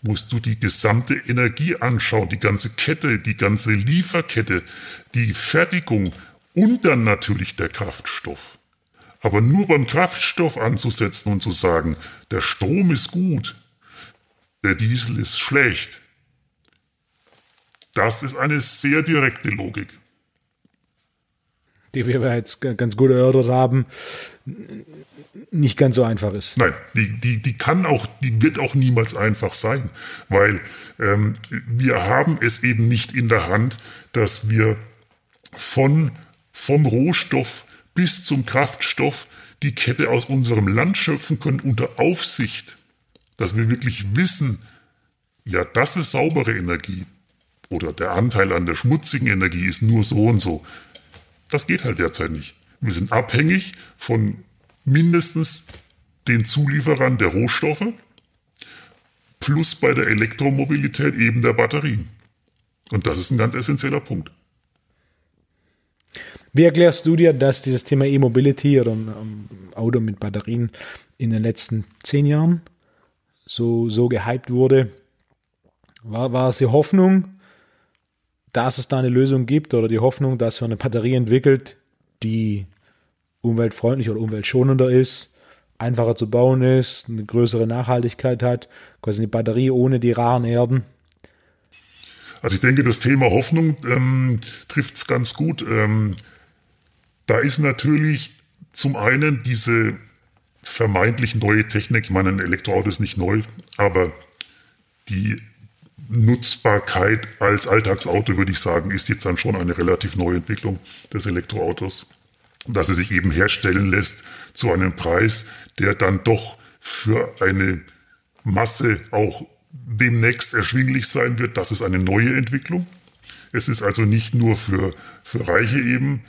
musst du die gesamte Energie anschauen, die ganze Kette, die ganze Lieferkette, die Fertigung und dann natürlich der Kraftstoff. Aber nur beim Kraftstoff anzusetzen und zu sagen, der Strom ist gut, der Diesel ist schlecht, das ist eine sehr direkte Logik die wir jetzt ganz gut erörtert haben, nicht ganz so einfach ist. Nein, die, die, die kann auch, die wird auch niemals einfach sein, weil ähm, wir haben es eben nicht in der Hand, dass wir von, vom Rohstoff bis zum Kraftstoff die Kette aus unserem Land schöpfen können unter Aufsicht, dass wir wirklich wissen, ja, das ist saubere Energie oder der Anteil an der schmutzigen Energie ist nur so und so. Das geht halt derzeit nicht. Wir sind abhängig von mindestens den Zulieferern der Rohstoffe plus bei der Elektromobilität eben der Batterien. Und das ist ein ganz essentieller Punkt. Wie erklärst du dir, dass dieses Thema E-Mobility oder ein Auto mit Batterien in den letzten zehn Jahren so, so gehypt wurde? War, war es die Hoffnung, dass es da eine Lösung gibt oder die Hoffnung, dass man eine Batterie entwickelt, die umweltfreundlich oder umweltschonender ist, einfacher zu bauen ist, eine größere Nachhaltigkeit hat, quasi eine Batterie ohne die raren Erden. Also ich denke, das Thema Hoffnung ähm, trifft es ganz gut. Ähm, da ist natürlich zum einen diese vermeintlich neue Technik, ich meine, ein Elektroauto ist nicht neu, aber die Nutzbarkeit als Alltagsauto, würde ich sagen, ist jetzt dann schon eine relativ neue Entwicklung des Elektroautos, dass es sich eben herstellen lässt zu einem Preis, der dann doch für eine Masse auch demnächst erschwinglich sein wird. Das ist eine neue Entwicklung. Es ist also nicht nur für, für Reiche eben.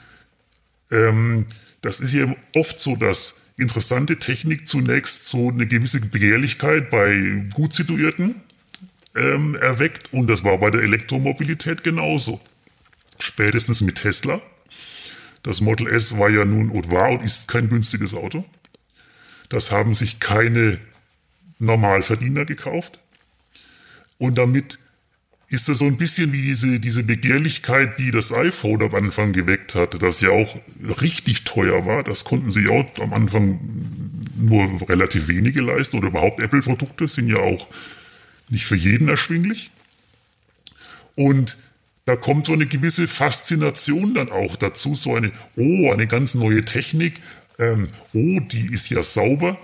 Ähm, das ist ja oft so, dass interessante Technik zunächst so eine gewisse Begehrlichkeit bei gut situierten ähm, erweckt und das war bei der Elektromobilität genauso. Spätestens mit Tesla. Das Model S war ja nun und war und ist kein günstiges Auto. Das haben sich keine Normalverdiener gekauft. Und damit ist das so ein bisschen wie diese, diese Begehrlichkeit, die das iPhone am Anfang geweckt hatte, das ja auch richtig teuer war. Das konnten sie auch am Anfang nur relativ wenige leisten oder überhaupt Apple-Produkte sind ja auch nicht für jeden erschwinglich. Und da kommt so eine gewisse Faszination dann auch dazu, so eine, oh, eine ganz neue Technik, ähm, oh, die ist ja sauber,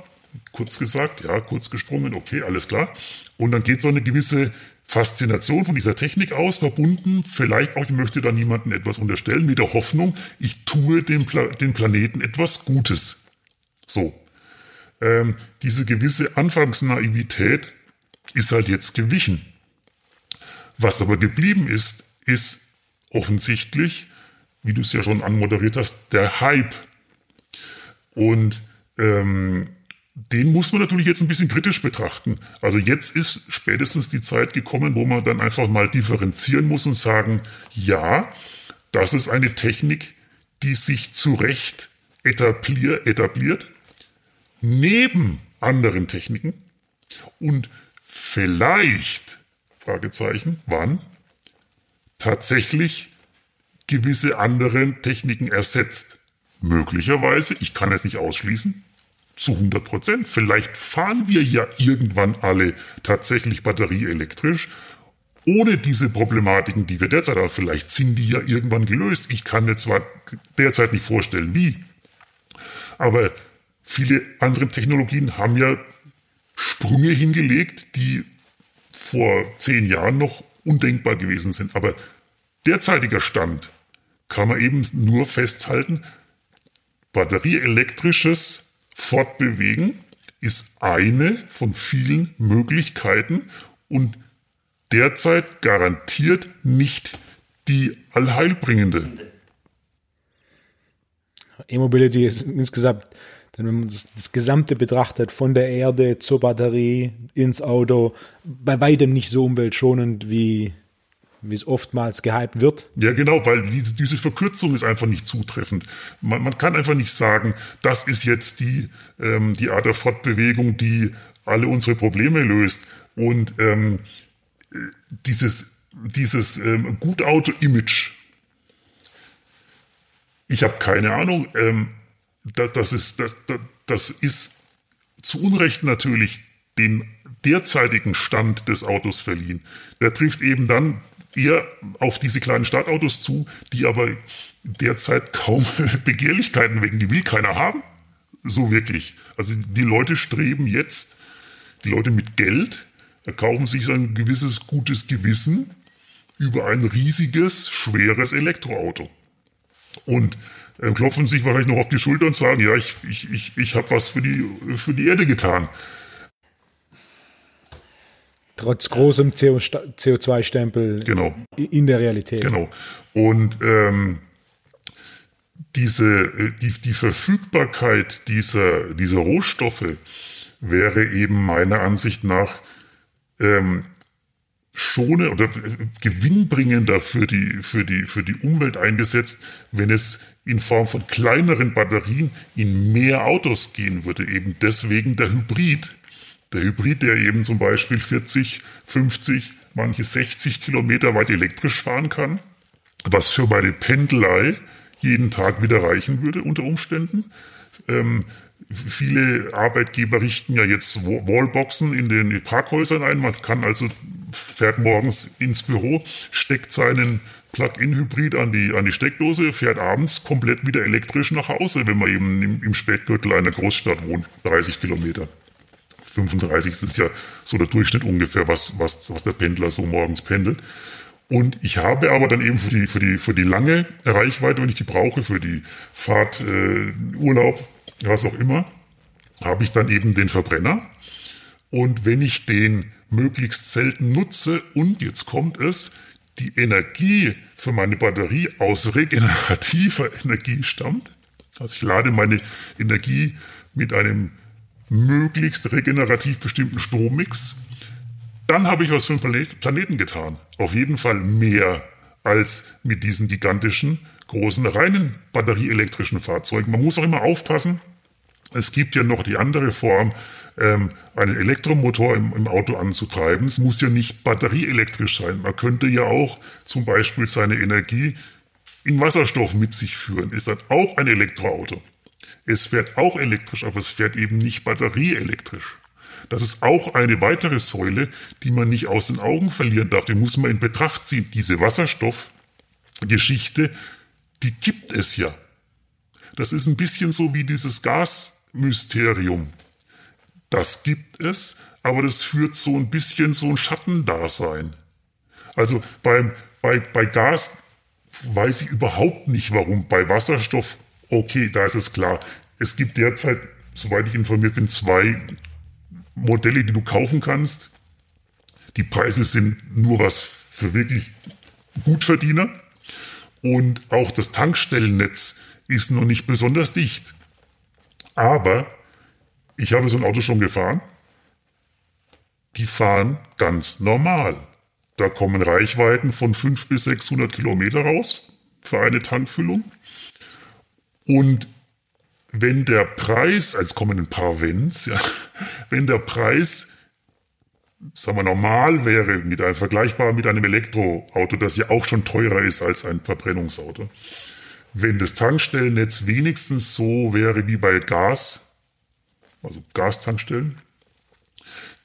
kurz gesagt, ja, kurz gesprungen, okay, alles klar. Und dann geht so eine gewisse Faszination von dieser Technik aus, verbunden, vielleicht auch, ich möchte da niemandem etwas unterstellen, mit der Hoffnung, ich tue dem, Pla dem Planeten etwas Gutes. So. Ähm, diese gewisse Anfangsnaivität ist halt jetzt gewichen. Was aber geblieben ist, ist offensichtlich, wie du es ja schon anmoderiert hast, der Hype. Und ähm, den muss man natürlich jetzt ein bisschen kritisch betrachten. Also jetzt ist spätestens die Zeit gekommen, wo man dann einfach mal differenzieren muss und sagen, ja, das ist eine Technik, die sich zu Recht etablier, etabliert, neben anderen Techniken und vielleicht, Fragezeichen, wann, tatsächlich gewisse andere Techniken ersetzt. Möglicherweise, ich kann es nicht ausschließen, zu 100 Prozent. Vielleicht fahren wir ja irgendwann alle tatsächlich batterieelektrisch, ohne diese Problematiken, die wir derzeit haben. Vielleicht sind die ja irgendwann gelöst. Ich kann mir zwar derzeit nicht vorstellen, wie. Aber viele andere Technologien haben ja Sprünge hingelegt, die vor zehn Jahren noch undenkbar gewesen sind. Aber derzeitiger Stand kann man eben nur festhalten, batterieelektrisches Fortbewegen ist eine von vielen Möglichkeiten und derzeit garantiert nicht die allheilbringende. E-Mobility ist insgesamt, wenn man das, das, Gesamte betrachtet, von der Erde zur Batterie ins Auto, bei weitem nicht so umweltschonend wie wie es oftmals gehypt wird. Ja, genau, weil diese, diese Verkürzung ist einfach nicht zutreffend. Man, man kann einfach nicht sagen, das ist jetzt die, ähm, die Art der Fortbewegung, die alle unsere Probleme löst. Und ähm, dieses, dieses ähm, Gutauto-Image, ich habe keine Ahnung, ähm, das, das, ist, das, das, das ist zu Unrecht natürlich den derzeitigen Stand des Autos verliehen. Der trifft eben dann eher auf diese kleinen Stadtautos zu, die aber derzeit kaum [laughs] Begehrlichkeiten wecken. Die will keiner haben. So wirklich. Also die Leute streben jetzt, die Leute mit Geld, erkaufen sich ein gewisses gutes Gewissen über ein riesiges, schweres Elektroauto. Und äh, klopfen sich wahrscheinlich noch auf die Schulter und sagen, ja, ich, ich, ich, ich habe was für die, für die Erde getan. Trotz großem CO2-Stempel genau. in der Realität. Genau. Und ähm, diese, äh, die, die Verfügbarkeit dieser, dieser Rohstoffe wäre eben meiner Ansicht nach ähm, schone oder gewinnbringender für die, für, die, für die Umwelt eingesetzt, wenn es in Form von kleineren Batterien in mehr Autos gehen würde. Eben deswegen der Hybrid. Der Hybrid, der eben zum Beispiel 40, 50, manche 60 Kilometer weit elektrisch fahren kann, was für meine Pendelei jeden Tag wieder reichen würde unter Umständen. Ähm, viele Arbeitgeber richten ja jetzt Wallboxen in den Parkhäusern ein. Man kann also, fährt morgens ins Büro, steckt seinen Plug-in-Hybrid an die, an die Steckdose, fährt abends komplett wieder elektrisch nach Hause, wenn man eben im, im Spätgürtel einer Großstadt wohnt, 30 Kilometer. 35 ist ja so der Durchschnitt ungefähr, was, was, was der Pendler so morgens pendelt. Und ich habe aber dann eben für die, für die, für die lange Reichweite, wenn ich die brauche, für die Fahrt, äh, Urlaub, was auch immer, habe ich dann eben den Verbrenner. Und wenn ich den möglichst selten nutze und jetzt kommt es, die Energie für meine Batterie aus regenerativer [laughs] Energie stammt, also ich lade meine Energie mit einem möglichst regenerativ bestimmten Strommix, dann habe ich was für den Planeten getan. Auf jeden Fall mehr als mit diesen gigantischen, großen, reinen batterieelektrischen Fahrzeugen. Man muss auch immer aufpassen. Es gibt ja noch die andere Form, ähm, einen Elektromotor im, im, Auto anzutreiben. Es muss ja nicht batterieelektrisch sein. Man könnte ja auch zum Beispiel seine Energie in Wasserstoff mit sich führen. Ist das auch ein Elektroauto? Es fährt auch elektrisch, aber es fährt eben nicht batterieelektrisch. Das ist auch eine weitere Säule, die man nicht aus den Augen verlieren darf. Die muss man in Betracht ziehen. Diese Wasserstoffgeschichte, die gibt es ja. Das ist ein bisschen so wie dieses Gasmysterium. Das gibt es, aber das führt so ein bisschen so ein Schattendasein. Also beim, bei, bei Gas weiß ich überhaupt nicht warum. Bei Wasserstoff, okay, da ist es klar. Es gibt derzeit, soweit ich informiert bin, zwei Modelle, die du kaufen kannst. Die Preise sind nur was für wirklich Gutverdiener. Und auch das Tankstellennetz ist noch nicht besonders dicht. Aber ich habe so ein Auto schon gefahren. Die fahren ganz normal. Da kommen Reichweiten von 500 bis 600 Kilometer raus für eine Tankfüllung. Und wenn der Preis, als kommen ein paar Wenns, ja, wenn der Preis, sagen wir, normal wäre, mit einem vergleichbar mit einem Elektroauto, das ja auch schon teurer ist als ein Verbrennungsauto, wenn das Tankstellennetz wenigstens so wäre wie bei Gas, also Gastankstellen,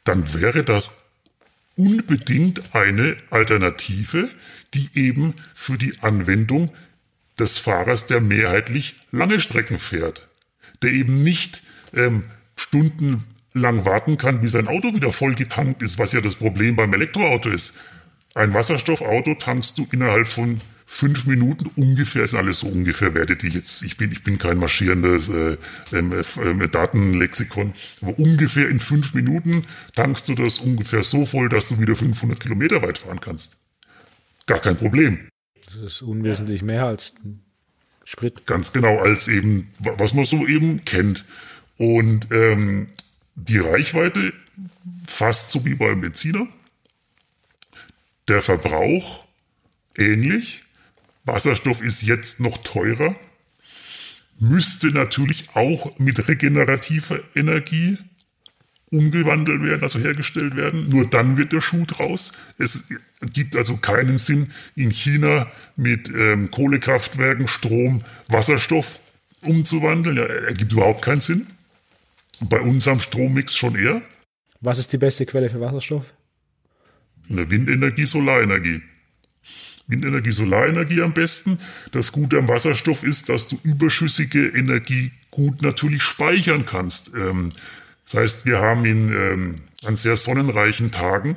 dann wäre das unbedingt eine Alternative, die eben für die Anwendung des Fahrers, der mehrheitlich lange Strecken fährt, der eben nicht ähm, stundenlang warten kann, bis sein Auto wieder voll getankt ist, was ja das Problem beim Elektroauto ist. Ein Wasserstoffauto tankst du innerhalb von fünf Minuten ungefähr, sind alles so ungefähr Werte, die jetzt, ich bin, ich bin kein marschierendes äh, ähm, äh, Datenlexikon, aber ungefähr in fünf Minuten tankst du das ungefähr so voll, dass du wieder 500 Kilometer weit fahren kannst. Gar kein Problem. Das ist unwesentlich mehr als Sprit. Ganz genau, als eben, was man so eben kennt. Und ähm, die Reichweite fast so wie beim Benziner. Der Verbrauch ähnlich. Wasserstoff ist jetzt noch teurer. Müsste natürlich auch mit regenerativer Energie umgewandelt werden, also hergestellt werden. Nur dann wird der Schuh draus. Es gibt also keinen Sinn, in China mit ähm, Kohlekraftwerken Strom, Wasserstoff umzuwandeln. Ja, ergibt überhaupt keinen Sinn. Bei unserem Strommix schon eher. Was ist die beste Quelle für Wasserstoff? Eine Windenergie, Solarenergie. Windenergie, Solarenergie am besten. Das Gute am Wasserstoff ist, dass du überschüssige Energie gut natürlich speichern kannst. Ähm, das heißt, wir haben ihn ähm, an sehr sonnenreichen Tagen,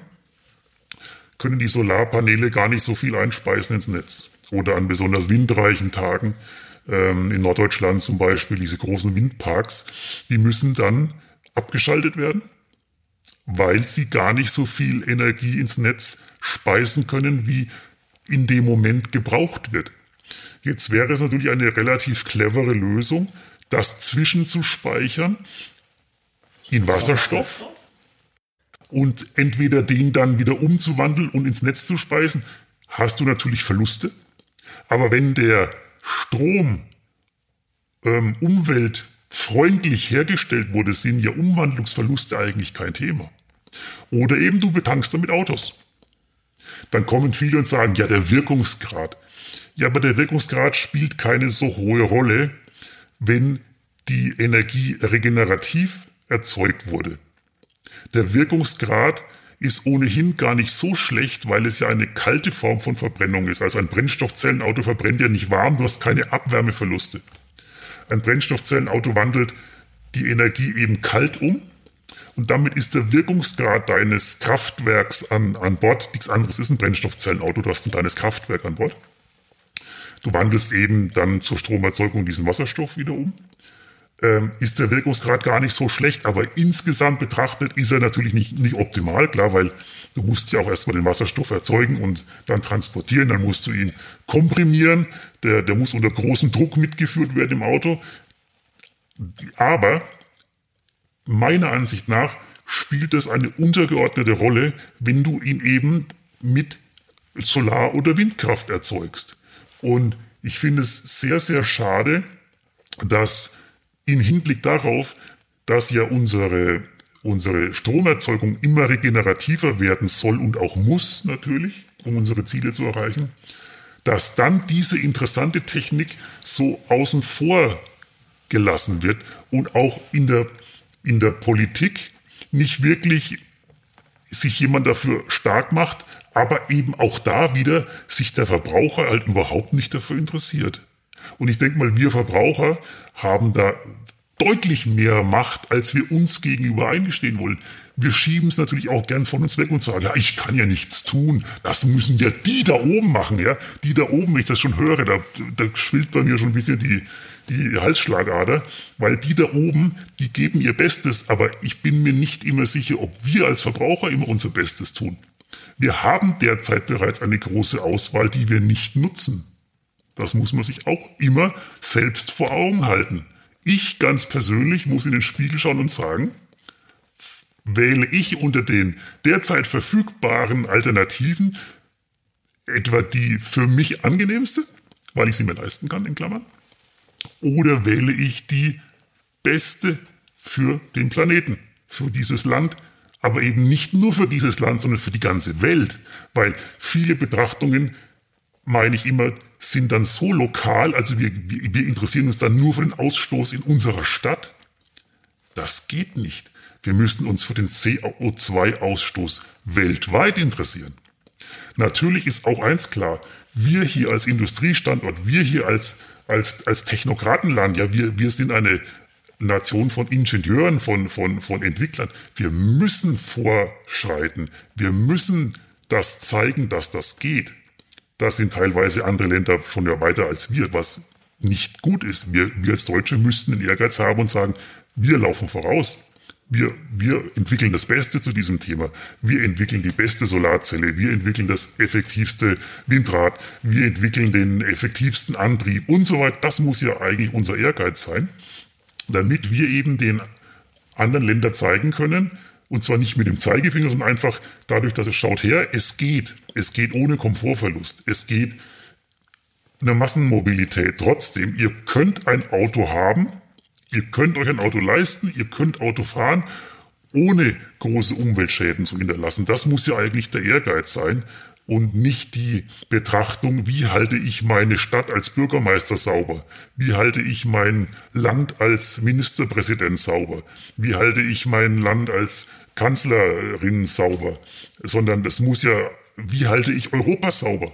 können die Solarpaneele gar nicht so viel einspeisen ins Netz. Oder an besonders windreichen Tagen, ähm, in Norddeutschland zum Beispiel, diese großen Windparks, die müssen dann abgeschaltet werden, weil sie gar nicht so viel Energie ins Netz speisen können, wie in dem Moment gebraucht wird. Jetzt wäre es natürlich eine relativ clevere Lösung, das zwischenzuspeichern in Wasserstoff und entweder den dann wieder umzuwandeln und ins Netz zu speisen, hast du natürlich Verluste. Aber wenn der Strom ähm, umweltfreundlich hergestellt wurde, sind ja Umwandlungsverluste eigentlich kein Thema. Oder eben du betankst damit Autos. Dann kommen viele und sagen, ja, der Wirkungsgrad. Ja, aber der Wirkungsgrad spielt keine so hohe Rolle, wenn die Energie regenerativ erzeugt wurde. Der Wirkungsgrad ist ohnehin gar nicht so schlecht, weil es ja eine kalte Form von Verbrennung ist. Also ein Brennstoffzellenauto verbrennt ja nicht warm, du hast keine Abwärmeverluste. Ein Brennstoffzellenauto wandelt die Energie eben kalt um und damit ist der Wirkungsgrad deines Kraftwerks an, an Bord nichts anderes ist ein Brennstoffzellenauto, du hast ein kleines Kraftwerk an Bord. Du wandelst eben dann zur Stromerzeugung diesen Wasserstoff wieder um ähm, ist der Wirkungsgrad gar nicht so schlecht, aber insgesamt betrachtet ist er natürlich nicht, nicht optimal, klar, weil du musst ja auch erstmal den Wasserstoff erzeugen und dann transportieren, dann musst du ihn komprimieren, der, der muss unter großem Druck mitgeführt werden im Auto. Aber meiner Ansicht nach spielt das eine untergeordnete Rolle, wenn du ihn eben mit Solar- oder Windkraft erzeugst. Und ich finde es sehr, sehr schade, dass im Hinblick darauf, dass ja unsere, unsere Stromerzeugung immer regenerativer werden soll und auch muss natürlich, um unsere Ziele zu erreichen, dass dann diese interessante Technik so außen vor gelassen wird und auch in der, in der Politik nicht wirklich sich jemand dafür stark macht, aber eben auch da wieder sich der Verbraucher halt überhaupt nicht dafür interessiert. Und ich denke mal, wir Verbraucher haben da deutlich mehr Macht, als wir uns gegenüber eingestehen wollen. Wir schieben es natürlich auch gern von uns weg und sagen, ja, ich kann ja nichts tun. Das müssen ja die da oben machen, ja. Die da oben, wenn ich das schon höre, da, da schwillt bei mir schon ein bisschen die, die Halsschlagader, weil die da oben, die geben ihr Bestes, aber ich bin mir nicht immer sicher, ob wir als Verbraucher immer unser Bestes tun. Wir haben derzeit bereits eine große Auswahl, die wir nicht nutzen. Das muss man sich auch immer selbst vor Augen halten. Ich ganz persönlich muss in den Spiegel schauen und sagen, wähle ich unter den derzeit verfügbaren Alternativen etwa die für mich angenehmste, weil ich sie mir leisten kann, in Klammern, oder wähle ich die beste für den Planeten, für dieses Land, aber eben nicht nur für dieses Land, sondern für die ganze Welt, weil viele Betrachtungen, meine ich immer, sind dann so lokal, also wir, wir interessieren uns dann nur für den Ausstoß in unserer Stadt. Das geht nicht. Wir müssen uns für den CO2-Ausstoß weltweit interessieren. Natürlich ist auch eins klar, wir hier als Industriestandort, wir hier als, als, als Technokratenland, ja, wir, wir sind eine Nation von Ingenieuren, von, von, von Entwicklern. Wir müssen vorschreiten. Wir müssen das zeigen, dass das geht. Da sind teilweise andere Länder schon ja weiter als wir, was nicht gut ist. Wir, wir als Deutsche müssten den Ehrgeiz haben und sagen, wir laufen voraus. Wir, wir entwickeln das Beste zu diesem Thema. Wir entwickeln die beste Solarzelle. Wir entwickeln das effektivste Windrad. Wir entwickeln den effektivsten Antrieb und so weiter. Das muss ja eigentlich unser Ehrgeiz sein, damit wir eben den anderen Ländern zeigen können, und zwar nicht mit dem Zeigefinger, sondern einfach dadurch, dass es schaut her, es geht. Es geht ohne Komfortverlust. Es geht eine Massenmobilität. Trotzdem, ihr könnt ein Auto haben, ihr könnt euch ein Auto leisten, ihr könnt Auto fahren, ohne große Umweltschäden zu hinterlassen. Das muss ja eigentlich der Ehrgeiz sein und nicht die Betrachtung, wie halte ich meine Stadt als Bürgermeister sauber? Wie halte ich mein Land als Ministerpräsident sauber? Wie halte ich mein Land als Kanzlerin sauber, sondern es muss ja, wie halte ich Europa sauber?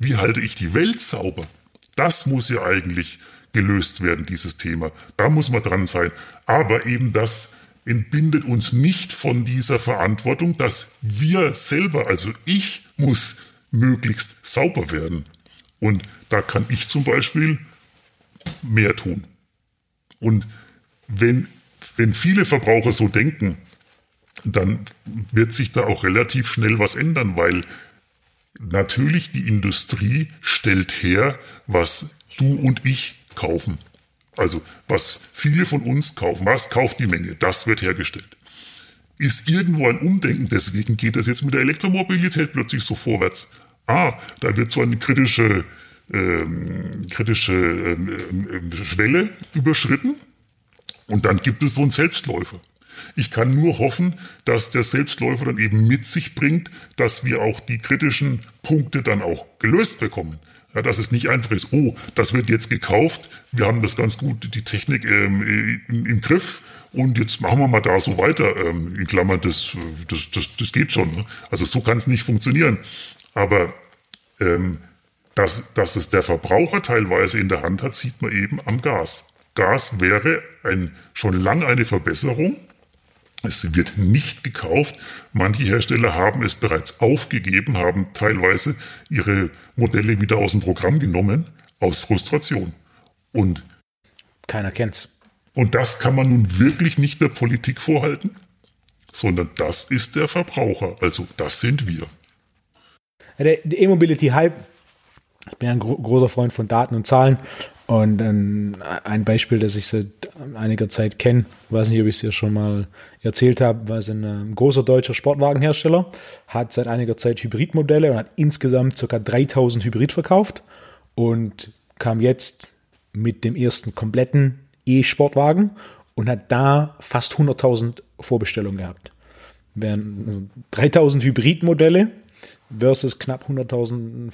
Wie halte ich die Welt sauber? Das muss ja eigentlich gelöst werden, dieses Thema. Da muss man dran sein. Aber eben das entbindet uns nicht von dieser Verantwortung, dass wir selber, also ich, muss möglichst sauber werden. Und da kann ich zum Beispiel mehr tun. Und wenn, wenn viele Verbraucher so denken, dann wird sich da auch relativ schnell was ändern, weil natürlich die Industrie stellt her, was du und ich kaufen. Also was viele von uns kaufen, was kauft die Menge, das wird hergestellt. Ist irgendwo ein Umdenken, deswegen geht das jetzt mit der Elektromobilität plötzlich so vorwärts. Ah, da wird so eine kritische, ähm, kritische ähm, ähm, Schwelle überschritten und dann gibt es so einen Selbstläufer. Ich kann nur hoffen, dass der Selbstläufer dann eben mit sich bringt, dass wir auch die kritischen Punkte dann auch gelöst bekommen. Ja, dass es nicht einfach ist, oh, das wird jetzt gekauft, wir haben das ganz gut, die Technik ähm, im, im, Griff und jetzt machen wir mal da so weiter. Ähm, in Klammern, das, das, das, das geht schon. Ne? Also so kann es nicht funktionieren. Aber ähm, dass, dass es der Verbraucher teilweise in der Hand hat, sieht man eben am Gas. Gas wäre ein, schon lange eine Verbesserung es wird nicht gekauft. Manche Hersteller haben es bereits aufgegeben, haben teilweise ihre Modelle wieder aus dem Programm genommen, aus Frustration. Und keiner kennt's. Und das kann man nun wirklich nicht der Politik vorhalten, sondern das ist der Verbraucher. Also das sind wir. Der, E-Mobility-Hype, ich bin ein gro großer Freund von Daten und Zahlen. Und ähm, ein Beispiel, das ich seit einiger Zeit kenne, weiß nicht, ob ich es dir schon mal erzählt habe, war ein, ein ähm, großer deutscher Sportwagenhersteller, hat seit einiger Zeit Hybridmodelle und hat insgesamt ca. 3000 Hybrid verkauft und kam jetzt mit dem ersten kompletten E-Sportwagen und hat da fast 100.000 Vorbestellungen gehabt. Wären 3000 Hybridmodelle versus knapp 100.000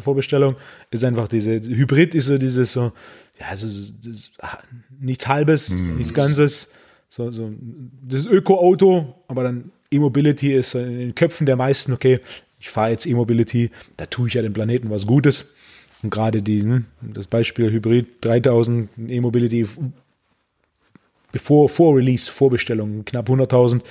Vorbestellungen ist einfach diese Hybrid ist so dieses so ja so das, nichts halbes mm. nichts ganzes so, so das Öko-Auto aber dann E-Mobility ist in den Köpfen der meisten okay ich fahre jetzt E-Mobility da tue ich ja dem Planeten was Gutes und gerade die hm, das Beispiel Hybrid 3000 E-Mobility bevor vor Release Vorbestellungen knapp 100.000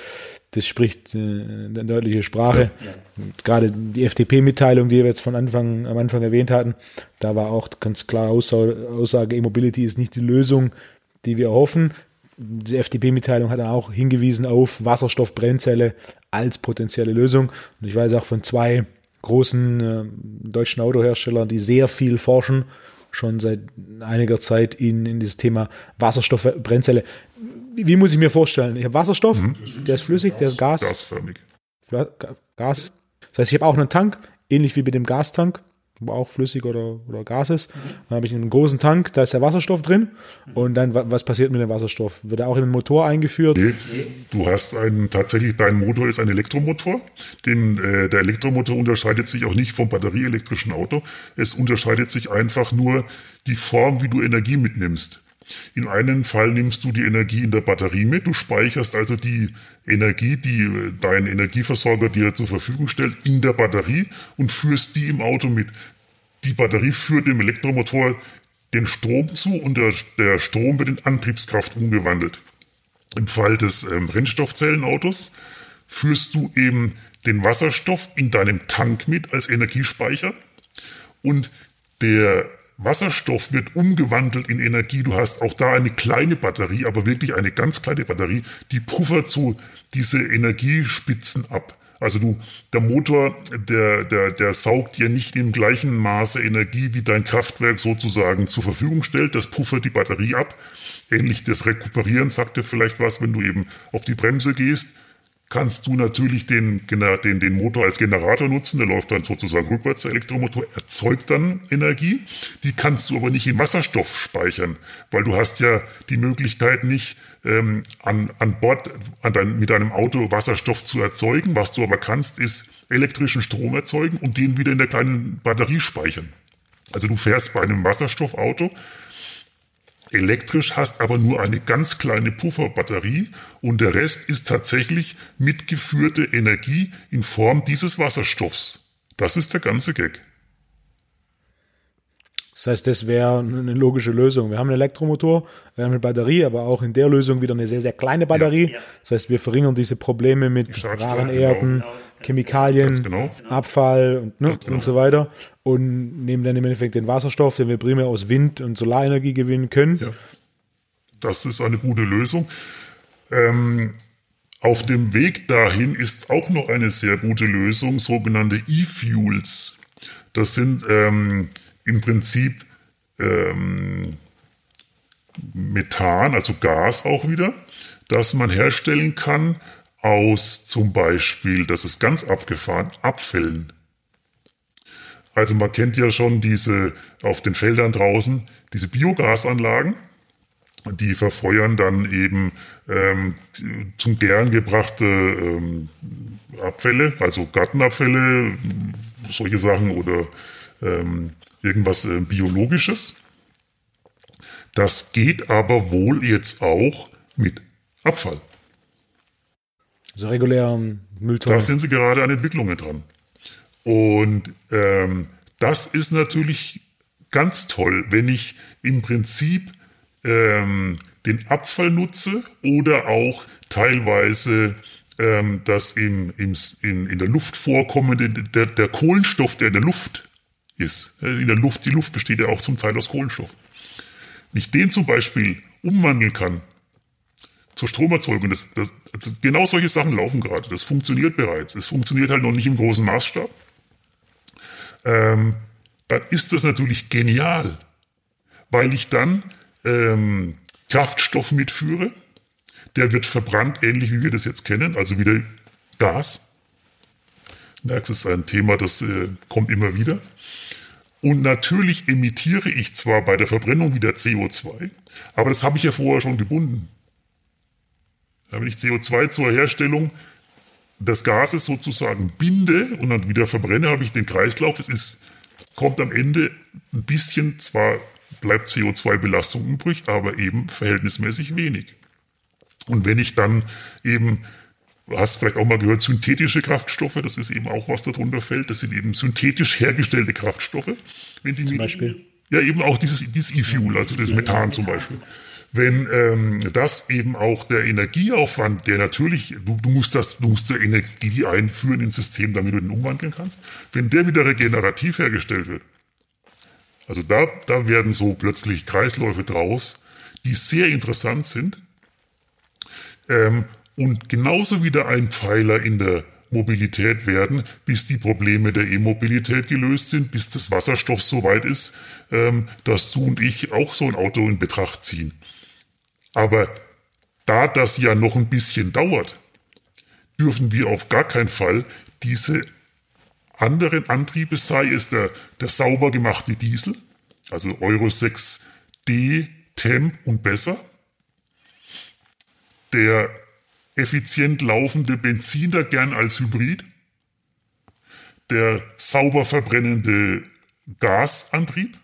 das spricht äh, eine deutliche Sprache. Ja. Gerade die FDP-Mitteilung, die wir jetzt von Anfang, am Anfang erwähnt hatten, da war auch ganz klar Aussage, Aussage E-Mobility ist nicht die Lösung, die wir hoffen. Die FDP-Mitteilung hat dann auch hingewiesen auf Wasserstoffbrennzelle als potenzielle Lösung. Und ich weiß auch von zwei großen äh, deutschen Autoherstellern, die sehr viel forschen, schon seit einiger Zeit in, in dieses Thema Wasserstoffbrennzelle wie muss ich mir vorstellen? Ich habe Wasserstoff, mhm. der ist flüssig, der ist Gas. Gasförmig. Gas. Das heißt, ich habe auch einen Tank, ähnlich wie mit dem Gastank, auch flüssig oder, oder Gas ist. Dann habe ich einen großen Tank, da ist der Wasserstoff drin. Und dann, was passiert mit dem Wasserstoff? Wird er auch in den Motor eingeführt? Nee, du hast einen, tatsächlich, dein Motor ist ein Elektromotor. Den, äh, der Elektromotor unterscheidet sich auch nicht vom batterieelektrischen Auto. Es unterscheidet sich einfach nur die Form, wie du Energie mitnimmst. In einem Fall nimmst du die Energie in der Batterie mit, du speicherst also die Energie, die äh, dein Energieversorger dir zur Verfügung stellt, in der Batterie und führst die im Auto mit. Die Batterie führt dem Elektromotor den Strom zu und der, der Strom wird in Antriebskraft umgewandelt. Im Fall des ähm, Brennstoffzellenautos führst du eben den Wasserstoff in deinem Tank mit als Energiespeicher und der Wasserstoff wird umgewandelt in Energie. Du hast auch da eine kleine Batterie, aber wirklich eine ganz kleine Batterie, die puffert so diese Energiespitzen ab. Also du, der Motor, der, der, der saugt dir nicht im gleichen Maße Energie, wie dein Kraftwerk sozusagen zur Verfügung stellt. Das puffert die Batterie ab. Ähnlich das Rekuperieren sagt dir vielleicht was, wenn du eben auf die Bremse gehst kannst du natürlich den, den, den Motor als Generator nutzen. Der läuft dann sozusagen rückwärts, der Elektromotor, erzeugt dann Energie. Die kannst du aber nicht in Wasserstoff speichern, weil du hast ja die Möglichkeit nicht, ähm, an, an Bord an dein, mit deinem Auto Wasserstoff zu erzeugen. Was du aber kannst, ist elektrischen Strom erzeugen und den wieder in der kleinen Batterie speichern. Also du fährst bei einem Wasserstoffauto Elektrisch hast aber nur eine ganz kleine Pufferbatterie und der Rest ist tatsächlich mitgeführte Energie in Form dieses Wasserstoffs. Das ist der ganze Gag. Das heißt, das wäre eine logische Lösung. Wir haben einen Elektromotor, wir haben eine Batterie, aber auch in der Lösung wieder eine sehr, sehr kleine Batterie. Ja, ja. Das heißt, wir verringern diese Probleme mit raren Erden, genau. Chemikalien, genau. Abfall und, ne, genau. und so weiter und nehmen dann im Endeffekt den Wasserstoff, den wir primär aus Wind- und Solarenergie gewinnen können. Ja. Das ist eine gute Lösung. Ähm, auf dem Weg dahin ist auch noch eine sehr gute Lösung, sogenannte E-Fuels. Das sind ähm, im Prinzip ähm, Methan, also Gas auch wieder, das man herstellen kann aus zum Beispiel, das ist ganz abgefahren, Abfällen. Also man kennt ja schon diese auf den Feldern draußen, diese Biogasanlagen. Die verfeuern dann eben ähm, zum Gären gebrachte ähm, Abfälle, also Gartenabfälle, solche Sachen oder ähm, irgendwas äh, Biologisches. Das geht aber wohl jetzt auch mit Abfall. Also regulären Mülltonnen. Da sind sie gerade an Entwicklungen dran. Und ähm, das ist natürlich ganz toll, wenn ich im Prinzip ähm, den Abfall nutze oder auch teilweise ähm, das im, im, in, in der Luft vorkommende, der, der Kohlenstoff, der in der Luft ist. In der Luft, die Luft besteht ja auch zum Teil aus Kohlenstoff. Wenn ich den zum Beispiel umwandeln kann zur Stromerzeugung. Das, das, also genau solche Sachen laufen gerade. Das funktioniert bereits. Es funktioniert halt noch nicht im großen Maßstab. Ähm, dann ist das natürlich genial, weil ich dann ähm, Kraftstoff mitführe. Der wird verbrannt, ähnlich wie wir das jetzt kennen, also wieder Gas. Merkst, ist ein Thema, das äh, kommt immer wieder. Und natürlich emittiere ich zwar bei der Verbrennung wieder CO2, aber das habe ich ja vorher schon gebunden. Wenn ich CO2 zur Herstellung des Gases sozusagen binde und dann wieder verbrenne, habe ich den Kreislauf. Es ist, kommt am Ende ein bisschen, zwar bleibt CO2-Belastung übrig, aber eben verhältnismäßig wenig. Und wenn ich dann eben, hast vielleicht auch mal gehört, synthetische Kraftstoffe, das ist eben auch was darunter fällt, das sind eben synthetisch hergestellte Kraftstoffe. Wenn die zum Beispiel? Ja, eben auch dieses, dieses E-Fuel, also das Methan zum Beispiel wenn ähm, das eben auch der Energieaufwand, der natürlich, du, du musst das, du musst der Energie einführen ins System, damit du den umwandeln kannst, wenn der wieder regenerativ hergestellt wird. Also da, da werden so plötzlich Kreisläufe draus, die sehr interessant sind ähm, und genauso wieder ein Pfeiler in der Mobilität werden, bis die Probleme der E-Mobilität gelöst sind, bis das Wasserstoff so weit ist, ähm, dass du und ich auch so ein Auto in Betracht ziehen. Aber da das ja noch ein bisschen dauert, dürfen wir auf gar keinen Fall diese anderen Antriebe, sei es der, der sauber gemachte Diesel, also Euro 6D, Temp und besser, der effizient laufende Benziner gern als Hybrid, der sauber verbrennende Gasantrieb,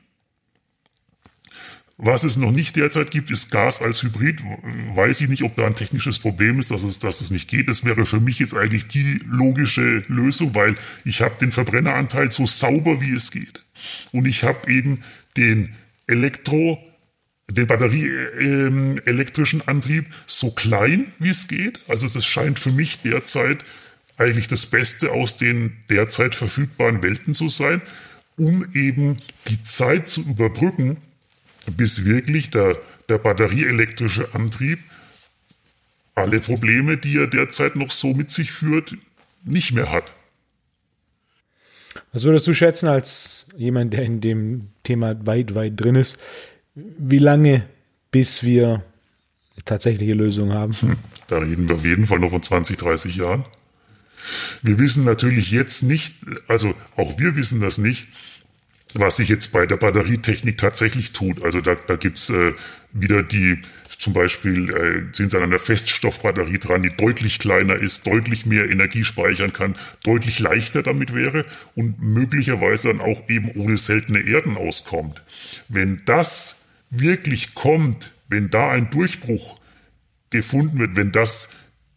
was es noch nicht derzeit gibt, ist Gas als Hybrid. Weiß ich nicht, ob da ein technisches Problem ist, dass es, dass es nicht geht. Das wäre für mich jetzt eigentlich die logische Lösung, weil ich habe den Verbrenneranteil so sauber wie es geht. Und ich habe eben den Elektro, den batterieelektrischen ähm, Antrieb so klein wie es geht. Also das scheint für mich derzeit eigentlich das Beste aus den derzeit verfügbaren Welten zu sein, um eben die Zeit zu überbrücken, bis wirklich der, der batterieelektrische Antrieb alle Probleme, die er derzeit noch so mit sich führt, nicht mehr hat. Was würdest du schätzen als jemand, der in dem Thema weit, weit drin ist? Wie lange, bis wir eine tatsächliche Lösung haben? Hm, da reden wir auf jeden Fall noch von 20, 30 Jahren. Wir wissen natürlich jetzt nicht, also auch wir wissen das nicht, was sich jetzt bei der Batterietechnik tatsächlich tut. Also da, da gibt's äh, wieder die, zum Beispiel äh, sind sie an einer Feststoffbatterie dran, die deutlich kleiner ist, deutlich mehr Energie speichern kann, deutlich leichter damit wäre und möglicherweise dann auch eben ohne seltene Erden auskommt. Wenn das wirklich kommt, wenn da ein Durchbruch gefunden wird, wenn das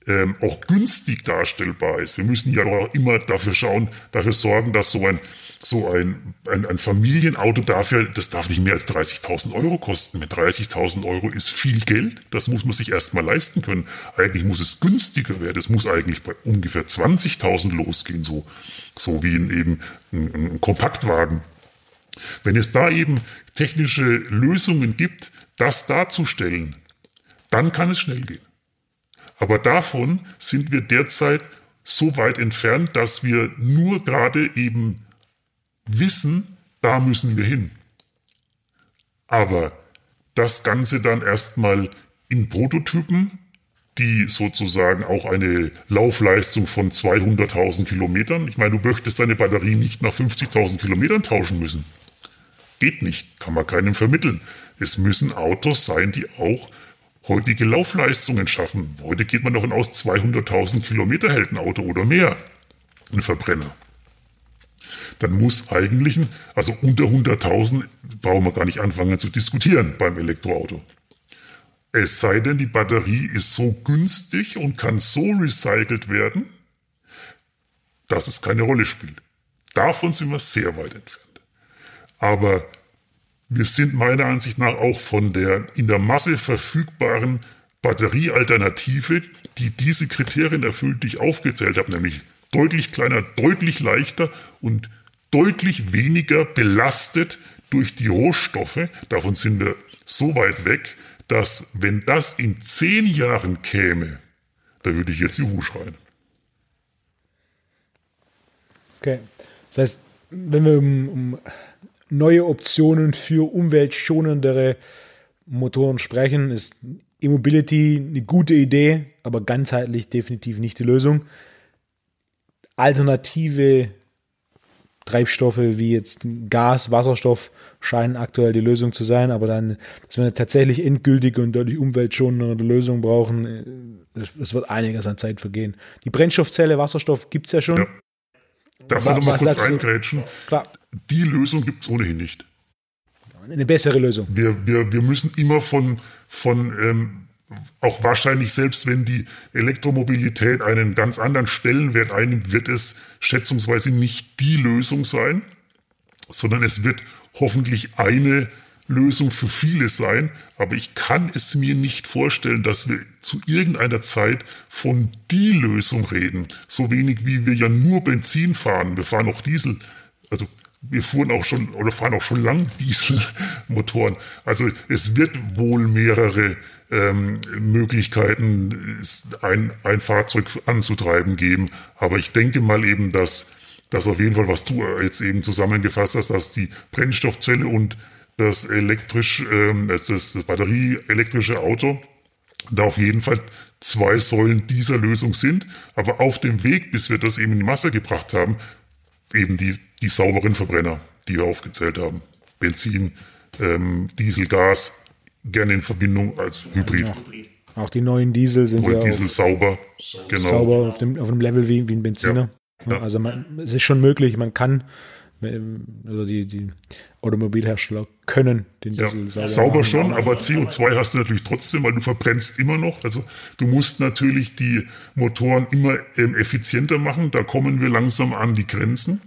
ähm, auch günstig darstellbar ist. Wir müssen ja auch immer dafür schauen, dafür sorgen, dass so ein so ein, ein, ein Familienauto dafür, das darf nicht mehr als 30.000 Euro kosten. Mit 30.000 Euro ist viel Geld. Das muss man sich erstmal leisten können. Eigentlich muss es günstiger werden. Es muss eigentlich bei ungefähr 20.000 losgehen, so, so wie in eben ein, ein Kompaktwagen. Wenn es da eben technische Lösungen gibt, das darzustellen, dann kann es schnell gehen. Aber davon sind wir derzeit so weit entfernt, dass wir nur gerade eben wissen, da müssen wir hin. Aber das Ganze dann erstmal in Prototypen, die sozusagen auch eine Laufleistung von 200.000 Kilometern, ich meine, du möchtest deine Batterie nicht nach 50.000 Kilometern tauschen müssen. Geht nicht, kann man keinem vermitteln. Es müssen Autos sein, die auch heutige Laufleistungen schaffen. Heute geht man davon aus, 200.000 Kilometer hält ein Auto oder mehr. Ein Verbrenner dann muss eigentlich, also unter 100.000 brauchen wir gar nicht anfangen zu diskutieren beim Elektroauto. Es sei denn, die Batterie ist so günstig und kann so recycelt werden, dass es keine Rolle spielt. Davon sind wir sehr weit entfernt. Aber wir sind meiner Ansicht nach auch von der in der Masse verfügbaren Batteriealternative, die diese Kriterien erfüllt, die ich aufgezählt habe, nämlich deutlich kleiner, deutlich leichter und deutlich weniger belastet durch die Rohstoffe. Davon sind wir so weit weg, dass wenn das in zehn Jahren käme, da würde ich jetzt Juhu schreien. Okay. Das heißt, wenn wir um, um neue Optionen für umweltschonendere Motoren sprechen, ist E-Mobility eine gute Idee, aber ganzheitlich definitiv nicht die Lösung. Alternative Treibstoffe wie jetzt Gas, Wasserstoff scheinen aktuell die Lösung zu sein, aber dann, dass wir eine tatsächlich endgültige und deutlich umweltschonende Lösung brauchen, es wird einiges an Zeit vergehen. Die Brennstoffzelle Wasserstoff gibt es ja schon. Ja. Darf ich nochmal kurz eingrätschen? Klar. Die Lösung gibt es ohnehin nicht. Eine bessere Lösung. Wir, wir, wir müssen immer von, von ähm, auch wahrscheinlich selbst wenn die Elektromobilität einen ganz anderen Stellenwert einnimmt, wird es schätzungsweise nicht die Lösung sein, sondern es wird hoffentlich eine Lösung für viele sein. Aber ich kann es mir nicht vorstellen, dass wir zu irgendeiner Zeit von die Lösung reden. So wenig wie wir ja nur Benzin fahren. Wir fahren auch Diesel. Also wir fuhren auch schon oder fahren auch schon lang Dieselmotoren. Also es wird wohl mehrere ähm, Möglichkeiten, ein, ein Fahrzeug anzutreiben geben. Aber ich denke mal eben, dass das auf jeden Fall, was du jetzt eben zusammengefasst hast, dass die Brennstoffzelle und das elektrisch, ähm, das, das batterieelektrische Auto da auf jeden Fall zwei Säulen dieser Lösung sind. Aber auf dem Weg, bis wir das eben in die Masse gebracht haben, eben die, die sauberen Verbrenner, die wir aufgezählt haben. Benzin, ähm, Diesel, Gas, gerne in Verbindung als Hybrid. Ja. Auch die neuen Diesel sind Neue ja Diesel sauber, genau. sauber auf dem, auf dem Level wie, wie ein Benziner. Ja. Ja. Also man, es ist schon möglich, man kann, also die, die Automobilhersteller können den Diesel sauber Sauber machen. schon, aber CO2 hast du natürlich trotzdem, weil du verbrennst immer noch. Also du musst natürlich die Motoren immer ähm, effizienter machen. Da kommen wir langsam an die Grenzen.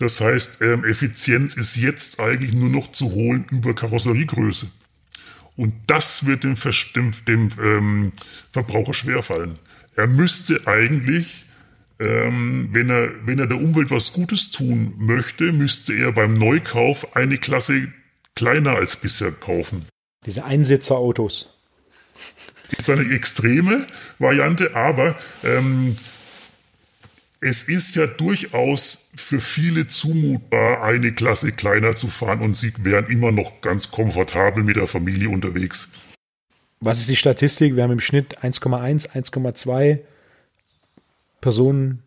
Das heißt, ähm, Effizienz ist jetzt eigentlich nur noch zu holen über Karosseriegröße. Und das wird dem, dem, dem ähm, Verbraucher schwerfallen. Er müsste eigentlich, ähm, wenn, er, wenn er der Umwelt was Gutes tun möchte, müsste er beim Neukauf eine Klasse kleiner als bisher kaufen. Diese Einsitzerautos. Das ist eine extreme Variante, aber ähm, es ist ja durchaus für viele zumutbar, eine Klasse kleiner zu fahren und sie wären immer noch ganz komfortabel mit der Familie unterwegs. Was ist die Statistik? Wir haben im Schnitt 1,1, 1,2 Personen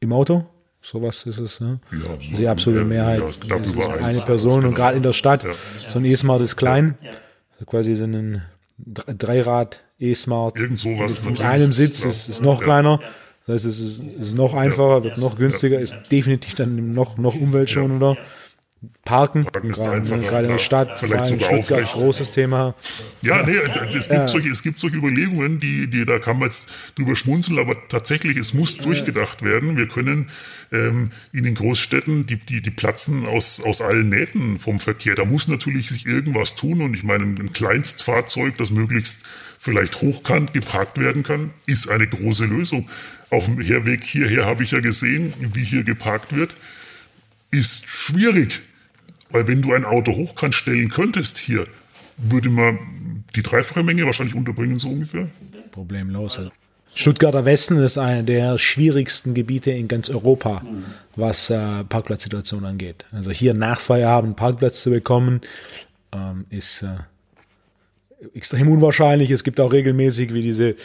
im Auto. Sowas ist es. Ne? Ja, so die absolute ja, Mehrheit. Ja, knapp über eine Person und gerade in der Stadt. Ja. So ein E-Smart ist klein. So quasi so ein Dreirad E-Smart. Irgend sowas. Mit einem Sitz ist, ist noch kleiner. Das heißt, es ist, ist noch einfacher, wird noch günstiger, ist definitiv dann noch, noch umweltschonender. Parken, Parken ist gerade, einfacher, gerade in der Stadt, vielleicht sogar Stuttgart, großes Thema. Ja, nee, es, es, es, gibt solche, es gibt solche Überlegungen, die, die, da kann man jetzt drüber schmunzeln, aber tatsächlich, es muss durchgedacht werden. Wir können ähm, in den Großstädten, die, die, die platzen aus, aus allen Nähten vom Verkehr. Da muss natürlich sich irgendwas tun und ich meine, ein Kleinstfahrzeug, das möglichst vielleicht hochkant geparkt werden kann, ist eine große Lösung. Auf dem Herweg hierher habe ich ja gesehen, wie hier geparkt wird. Ist schwierig, weil wenn du ein Auto hochkant stellen könntest hier, würde man die dreifache Menge wahrscheinlich unterbringen, so ungefähr. Problemlos. Stuttgarter Westen ist einer der schwierigsten Gebiete in ganz Europa, was äh, Parkplatzsituation angeht. Also hier nach Feierabend Parkplatz zu bekommen, ähm, ist äh, extrem unwahrscheinlich. Es gibt auch regelmäßig, wie diese,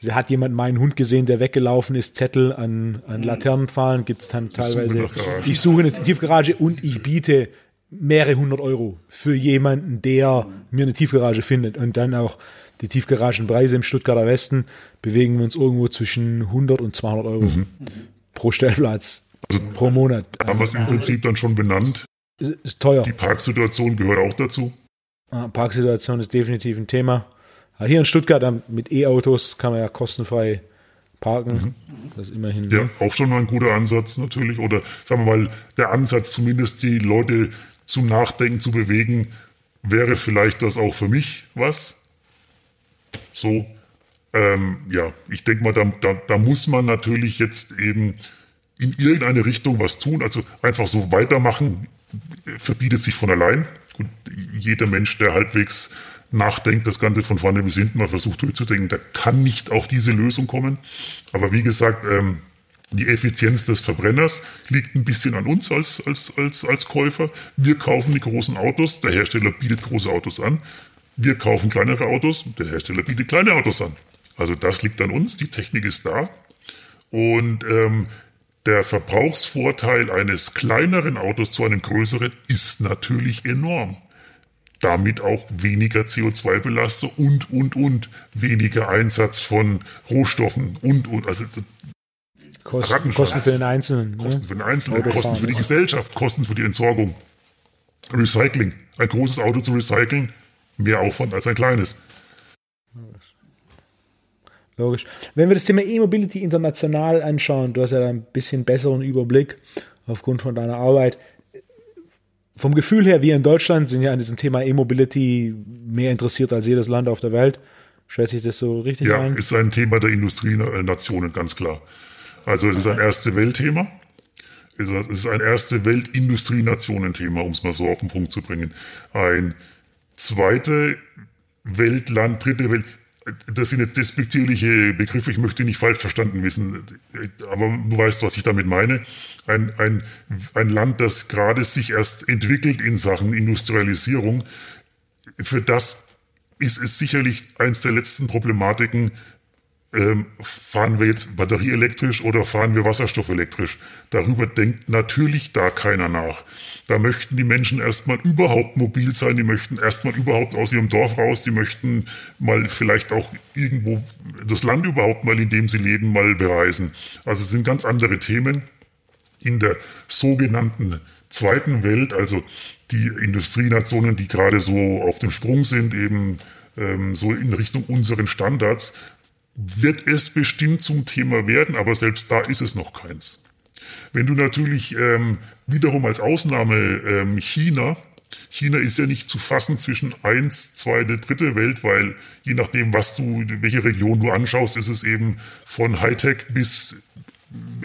diese hat jemand meinen Hund gesehen, der weggelaufen ist, Zettel an, an Laternenpfahlen, gibt es dann teilweise. Ich suche eine Tiefgarage und ich biete mehrere hundert Euro für jemanden, der mir eine Tiefgarage findet. Und dann auch die Tiefgaragenpreise im Stuttgarter Westen bewegen wir uns irgendwo zwischen 100 und 200 Euro mhm. pro Stellplatz also pro Monat. Haben wir es im Prinzip dann schon benannt? Ist teuer. Die Parksituation gehört auch dazu. Parksituation ist definitiv ein Thema. Hier in Stuttgart mit E-Autos kann man ja kostenfrei parken. Mhm. Das ist immerhin. Ja, auch schon mal ein guter Ansatz natürlich. Oder sagen wir mal, der Ansatz zumindest die Leute zum Nachdenken zu bewegen, wäre vielleicht das auch für mich was. So, ähm, ja, ich denke mal, da, da, da muss man natürlich jetzt eben in irgendeine Richtung was tun. Also einfach so weitermachen verbietet sich von allein. Und jeder Mensch, der halbwegs nachdenkt, das Ganze von vorne bis hinten mal versucht durchzudenken, der kann nicht auf diese Lösung kommen. Aber wie gesagt, ähm, die Effizienz des Verbrenners liegt ein bisschen an uns als, als, als, als Käufer. Wir kaufen die großen Autos, der Hersteller bietet große Autos an. Wir kaufen kleinere Autos, der Hersteller bietet kleine Autos an. Also das liegt an uns, die Technik ist da. Und ähm, der Verbrauchsvorteil eines kleineren Autos zu einem größeren ist natürlich enorm. Damit auch weniger CO2-Belastung und, und, und, weniger Einsatz von Rohstoffen und, und. Also Kosten, Kosten für den Einzelnen. Kosten ne? für den Einzelnen, Kosten für die Gesellschaft, Kosten für die Entsorgung. Recycling. Ein großes Auto zu recyceln, mehr Aufwand als ein kleines. Logisch. Wenn wir das Thema E-Mobility international anschauen, du hast ja ein bisschen besseren Überblick aufgrund von deiner Arbeit. Vom Gefühl her, wir in Deutschland sind ja an diesem Thema E-Mobility mehr interessiert als jedes Land auf der Welt. Schätze ich das so richtig ja, ein? Ja, ist ein Thema der Industrienationen, ganz klar. Also es ist ein erste Weltthema. Es ist ein erste Weltindustrienationen-Thema, um es mal so auf den Punkt zu bringen. Ein zweite Weltland, dritte Welt. Das sind jetzt despektierliche Begriffe, ich möchte nicht falsch verstanden wissen, aber du weißt, was ich damit meine. Ein, ein, ein Land, das gerade sich erst entwickelt in Sachen Industrialisierung, für das ist es sicherlich eins der letzten Problematiken, ähm, fahren wir jetzt batterieelektrisch oder fahren wir wasserstoffelektrisch? Darüber denkt natürlich da keiner nach. Da möchten die Menschen erstmal überhaupt mobil sein, die möchten erstmal überhaupt aus ihrem Dorf raus, die möchten mal vielleicht auch irgendwo das Land überhaupt mal, in dem sie leben, mal bereisen. Also es sind ganz andere Themen in der sogenannten zweiten Welt, also die Industrienationen, die gerade so auf dem Sprung sind, eben ähm, so in Richtung unseren Standards, wird es bestimmt zum Thema werden, aber selbst da ist es noch keins. Wenn du natürlich ähm, wiederum als Ausnahme ähm, China, China ist ja nicht zu fassen zwischen eins, zweite, dritte Welt, weil je nachdem, was du, welche Region du anschaust, ist es eben von Hightech bis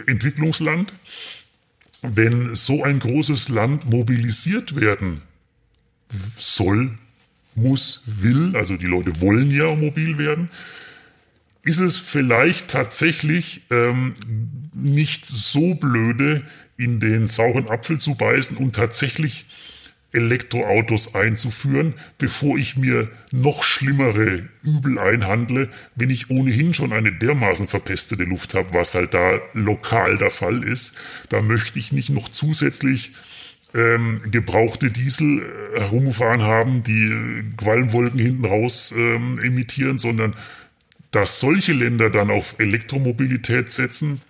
Entwicklungsland. Wenn so ein großes Land mobilisiert werden soll, muss, will, also die Leute wollen ja mobil werden, ist es vielleicht tatsächlich ähm, nicht so blöde, in den sauren Apfel zu beißen und tatsächlich Elektroautos einzuführen, bevor ich mir noch schlimmere Übel einhandle, wenn ich ohnehin schon eine dermaßen verpestete Luft habe, was halt da lokal der Fall ist. Da möchte ich nicht noch zusätzlich ähm, gebrauchte Diesel äh, herumfahren haben, die Qualmwolken hinten raus ähm, emittieren, sondern dass solche Länder dann auf Elektromobilität setzen,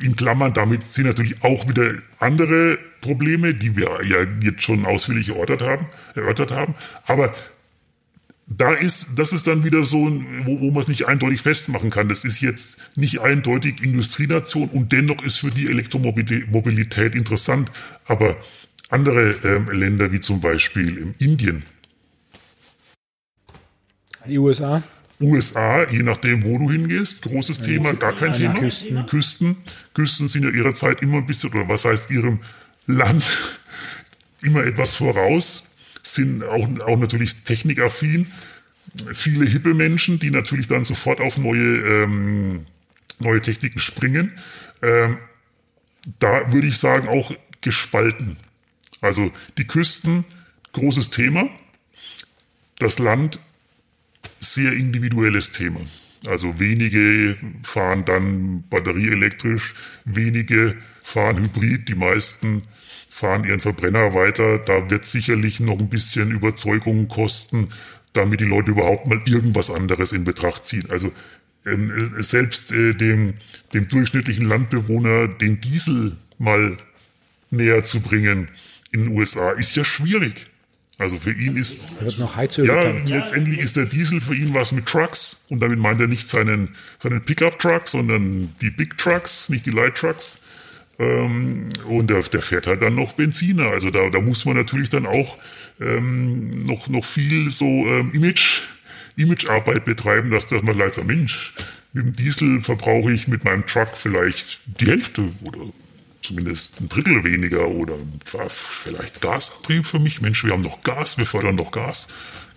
in Klammern, damit sind natürlich auch wieder andere Probleme, die wir ja jetzt schon ausführlich erörtert haben, erörtert haben. Aber da ist, das ist dann wieder so, wo, wo man es nicht eindeutig festmachen kann. Das ist jetzt nicht eindeutig Industrienation und dennoch ist für die Elektromobilität interessant. Aber andere ähm, Länder wie zum Beispiel Indien. Die USA? USA, je nachdem, wo du hingehst, großes Thema, gar kein Thema. Küsten. Küsten. Küsten sind ja ihrer Zeit immer ein bisschen, oder was heißt ihrem Land [laughs] immer etwas voraus, sind auch, auch natürlich technikaffin. Viele hippe Menschen, die natürlich dann sofort auf neue, ähm, neue Techniken springen. Ähm, da würde ich sagen, auch gespalten. Also die Küsten, großes Thema. Das Land sehr individuelles Thema. Also wenige fahren dann batterieelektrisch, wenige fahren hybrid, die meisten fahren ihren Verbrenner weiter. Da wird sicherlich noch ein bisschen Überzeugung kosten, damit die Leute überhaupt mal irgendwas anderes in Betracht ziehen. Also ähm, selbst äh, dem, dem durchschnittlichen Landbewohner den Diesel mal näher zu bringen in den USA ist ja schwierig. Also für ihn ist wird noch Heizöl ja bekannt. letztendlich ist der Diesel für ihn was mit Trucks und damit meint er nicht seinen seinen Pickup Truck, sondern die Big Trucks, nicht die Light Trucks. Ähm, und der, der fährt halt dann noch Benziner. Also da, da muss man natürlich dann auch ähm, noch noch viel so ähm, Image Imagearbeit betreiben, dass das mal leider Mensch mit dem Diesel verbrauche ich mit meinem Truck vielleicht die Hälfte oder zumindest ein Drittel weniger oder vielleicht Gasantrieb für mich. Mensch, wir haben doch Gas, wir fördern doch Gas.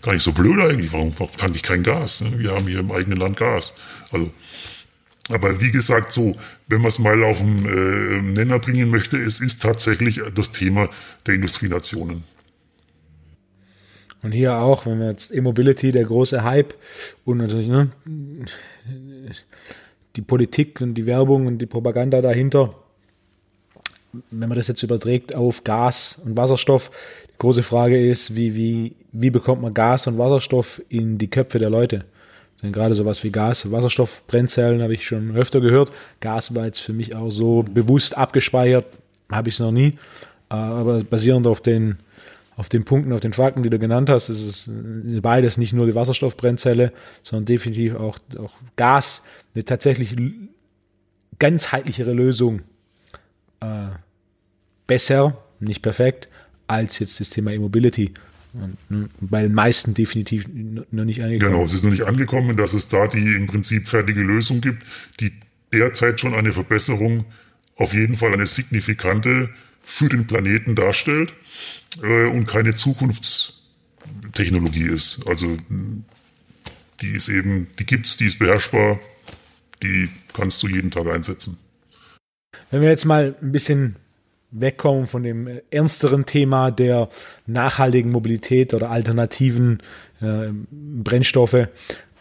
Gar nicht so blöd eigentlich. Warum tanke ich kein Gas? Ne? Wir haben hier im eigenen Land Gas. Also, aber wie gesagt, so, wenn man es mal auf den äh, Nenner bringen möchte, es ist tatsächlich das Thema der Industrienationen. Und hier auch, wenn wir jetzt E-Mobility, der große Hype und natürlich ne, die Politik und die Werbung und die Propaganda dahinter, wenn man das jetzt überträgt auf Gas und Wasserstoff, die große Frage ist, wie, wie, wie bekommt man Gas und Wasserstoff in die Köpfe der Leute? Denn gerade sowas wie Gas, Wasserstoffbrennzellen habe ich schon öfter gehört. Gas war jetzt für mich auch so bewusst abgespeichert, habe ich es noch nie. Aber basierend auf den auf den Punkten, auf den Fakten, die du genannt hast, ist es beides nicht nur die Wasserstoffbrennzelle, sondern definitiv auch, auch Gas, eine tatsächlich ganzheitlichere Lösung. Äh, besser, nicht perfekt, als jetzt das Thema E-Mobility. Ne, bei den meisten definitiv noch nicht angekommen. Genau, es ist noch nicht angekommen, dass es da die im Prinzip fertige Lösung gibt, die derzeit schon eine Verbesserung, auf jeden Fall eine signifikante für den Planeten darstellt äh, und keine Zukunftstechnologie ist. Also die ist eben, die gibt's, die ist beherrschbar, die kannst du jeden Tag einsetzen. Wenn wir jetzt mal ein bisschen wegkommen von dem ernsteren Thema der nachhaltigen Mobilität oder alternativen äh, Brennstoffe.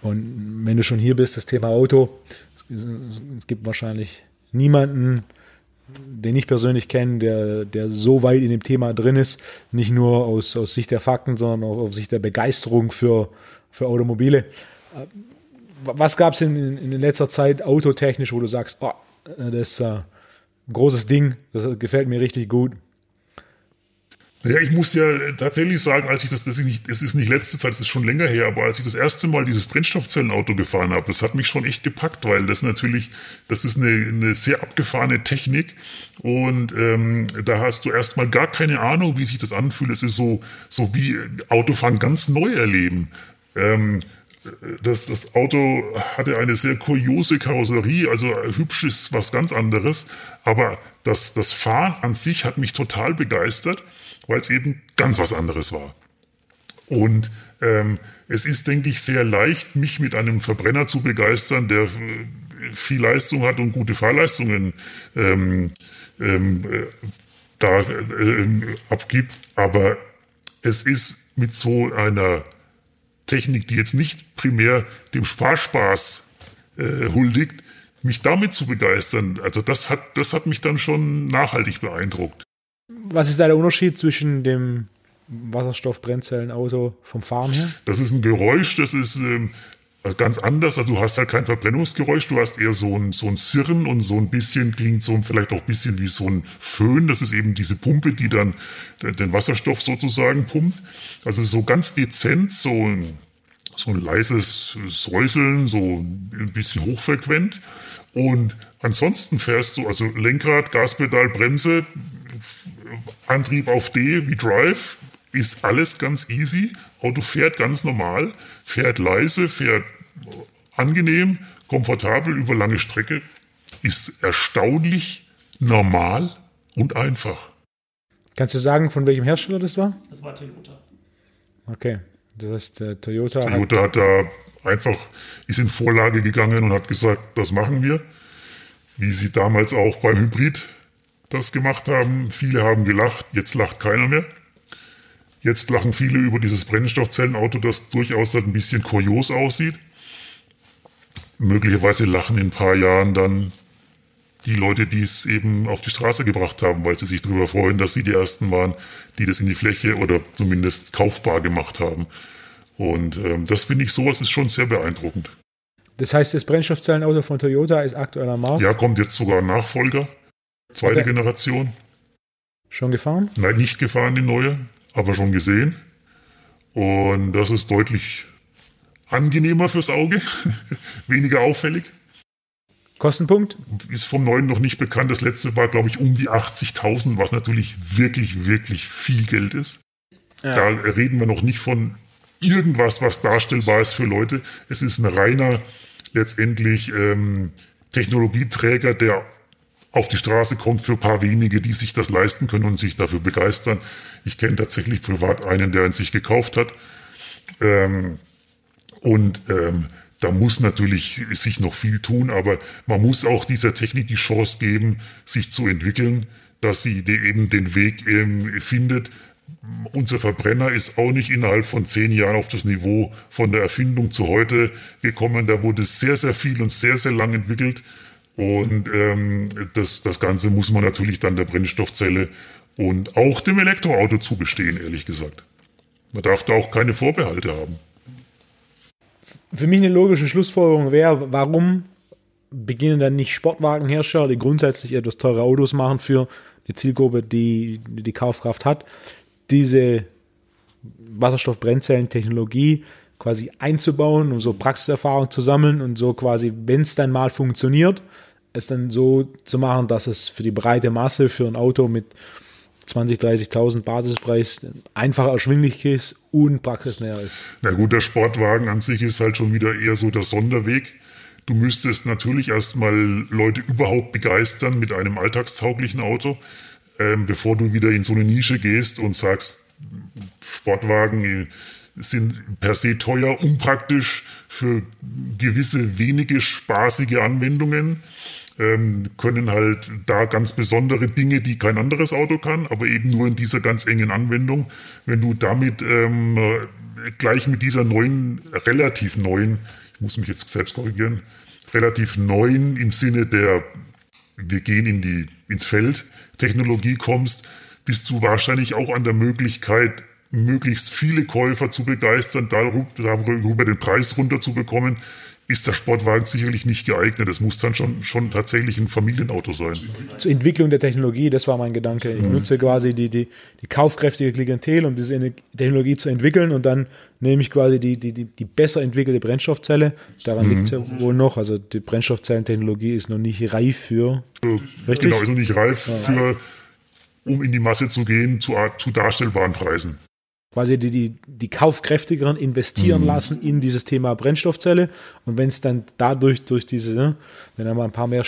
Und wenn du schon hier bist, das Thema Auto. Es gibt wahrscheinlich niemanden, den ich persönlich kenne, der, der so weit in dem Thema drin ist, nicht nur aus, aus Sicht der Fakten, sondern auch aus Sicht der Begeisterung für, für Automobile. Was gab es in, in letzter Zeit autotechnisch, wo du sagst, oh, das ist äh, großes Ding, das gefällt mir richtig gut? Naja, ich muss ja tatsächlich sagen, als ich das, das ist nicht, es ist nicht letzte Zeit, das ist schon länger her, aber als ich das erste Mal dieses Brennstoffzellenauto gefahren habe, das hat mich schon echt gepackt, weil das natürlich, das ist eine, eine sehr abgefahrene Technik und ähm, da hast du erstmal gar keine Ahnung, wie sich das anfühlt. Es ist so, so wie Autofahren ganz neu erleben. Ähm, das, das Auto hatte eine sehr kuriose Karosserie, also hübsch ist was ganz anderes, aber das, das Fahren an sich hat mich total begeistert weil es eben ganz was anderes war. Und ähm, es ist, denke ich, sehr leicht, mich mit einem Verbrenner zu begeistern, der äh, viel Leistung hat und gute Fahrleistungen ähm, ähm, äh, da äh, abgibt. Aber es ist mit so einer Technik, die jetzt nicht primär dem Sparspaß äh, huldigt, mich damit zu begeistern, also das hat, das hat mich dann schon nachhaltig beeindruckt. Was ist da der Unterschied zwischen dem Wasserstoffbrennzellenauto vom Fahren her? Das ist ein Geräusch, das ist ähm, ganz anders. Also du hast halt kein Verbrennungsgeräusch, du hast eher so ein, so ein Sirren und so ein bisschen klingt so vielleicht auch ein bisschen wie so ein Föhn. Das ist eben diese Pumpe, die dann den Wasserstoff sozusagen pumpt. Also so ganz dezent, so ein, so ein leises Säuseln, so ein bisschen hochfrequent. Und ansonsten fährst du, also Lenkrad, Gaspedal, Bremse, Antrieb auf D wie Drive ist alles ganz easy. Auto fährt ganz normal, fährt leise, fährt angenehm, komfortabel über lange Strecke, ist erstaunlich normal und einfach. Kannst du sagen, von welchem Hersteller das war? Das war Toyota. Okay, das heißt, äh, Toyota. Toyota hat, hat da einfach, ist in Vorlage gegangen und hat gesagt, das machen wir. Wie sie damals auch beim Hybrid das gemacht haben. Viele haben gelacht, jetzt lacht keiner mehr. Jetzt lachen viele über dieses Brennstoffzellenauto, das durchaus halt ein bisschen kurios aussieht. Möglicherweise lachen in ein paar Jahren dann die Leute, die es eben auf die Straße gebracht haben, weil sie sich darüber freuen, dass sie die Ersten waren, die das in die Fläche oder zumindest kaufbar gemacht haben. Und ähm, das finde ich, sowas ist schon sehr beeindruckend. Das heißt, das Brennstoffzellenauto von Toyota ist aktuell am Markt? Ja, kommt jetzt sogar ein Nachfolger. Zweite okay. Generation. Schon gefahren? Nein, nicht gefahren, die neue, aber schon gesehen. Und das ist deutlich angenehmer fürs Auge, [laughs] weniger auffällig. Kostenpunkt? Ist vom neuen noch nicht bekannt. Das letzte war, glaube ich, um die 80.000, was natürlich wirklich, wirklich viel Geld ist. Ja. Da reden wir noch nicht von irgendwas, was darstellbar ist für Leute. Es ist ein reiner, letztendlich ähm, Technologieträger, der auf die Straße kommt für ein paar wenige, die sich das leisten können und sich dafür begeistern. Ich kenne tatsächlich privat einen, der ihn sich gekauft hat. Ähm, und ähm, da muss natürlich sich noch viel tun, aber man muss auch dieser Technik die Chance geben, sich zu entwickeln, dass sie eben den Weg ähm, findet. Unser Verbrenner ist auch nicht innerhalb von zehn Jahren auf das Niveau von der Erfindung zu heute gekommen. Da wurde sehr, sehr viel und sehr, sehr lang entwickelt. Und ähm, das, das Ganze muss man natürlich dann der Brennstoffzelle und auch dem Elektroauto zugestehen, ehrlich gesagt. Man darf da auch keine Vorbehalte haben. Für mich eine logische Schlussfolgerung wäre, warum beginnen dann nicht Sportwagenhersteller, die grundsätzlich etwas teure Autos machen für die Zielgruppe, die die Kaufkraft hat, diese Wasserstoffbrennzellentechnologie quasi einzubauen, um so Praxiserfahrung zu sammeln und so quasi, wenn es dann mal funktioniert, es dann so zu machen, dass es für die breite Masse für ein Auto mit 20, 30.000 Basispreis einfach erschwinglich ist und praxisnäher ist. Na gut, der Sportwagen an sich ist halt schon wieder eher so der Sonderweg. Du müsstest natürlich erstmal Leute überhaupt begeistern mit einem alltagstauglichen Auto, ähm, bevor du wieder in so eine Nische gehst und sagst, Sportwagen sind per se teuer, unpraktisch für gewisse wenige spaßige Anwendungen. Ähm, können halt da ganz besondere Dinge, die kein anderes Auto kann, aber eben nur in dieser ganz engen Anwendung. Wenn du damit ähm, gleich mit dieser neuen, relativ neuen, ich muss mich jetzt selbst korrigieren, relativ neuen im Sinne der, wir gehen in die, ins Feld, Technologie kommst, bist du wahrscheinlich auch an der Möglichkeit, möglichst viele Käufer zu begeistern, darüber den Preis runterzubekommen, ist der Sportwagen sicherlich nicht geeignet. Es muss dann schon, schon tatsächlich ein Familienauto sein. Zur Entwicklung der Technologie, das war mein Gedanke. Ich mhm. nutze quasi die, die, die kaufkräftige Klientel, um diese Technologie zu entwickeln und dann nehme ich quasi die, die, die, die besser entwickelte Brennstoffzelle. Daran mhm. liegt es ja wohl noch. Also die Brennstoffzellentechnologie ist noch nicht reif für. Richtig? Genau, ist noch nicht reif ja. für, um in die Masse zu gehen, zu, zu darstellbaren Preisen quasi die, die, die Kaufkräftigeren investieren mhm. lassen in dieses Thema Brennstoffzelle. Und wenn es dann dadurch, durch diese, ne, wenn dann mal ein paar mehr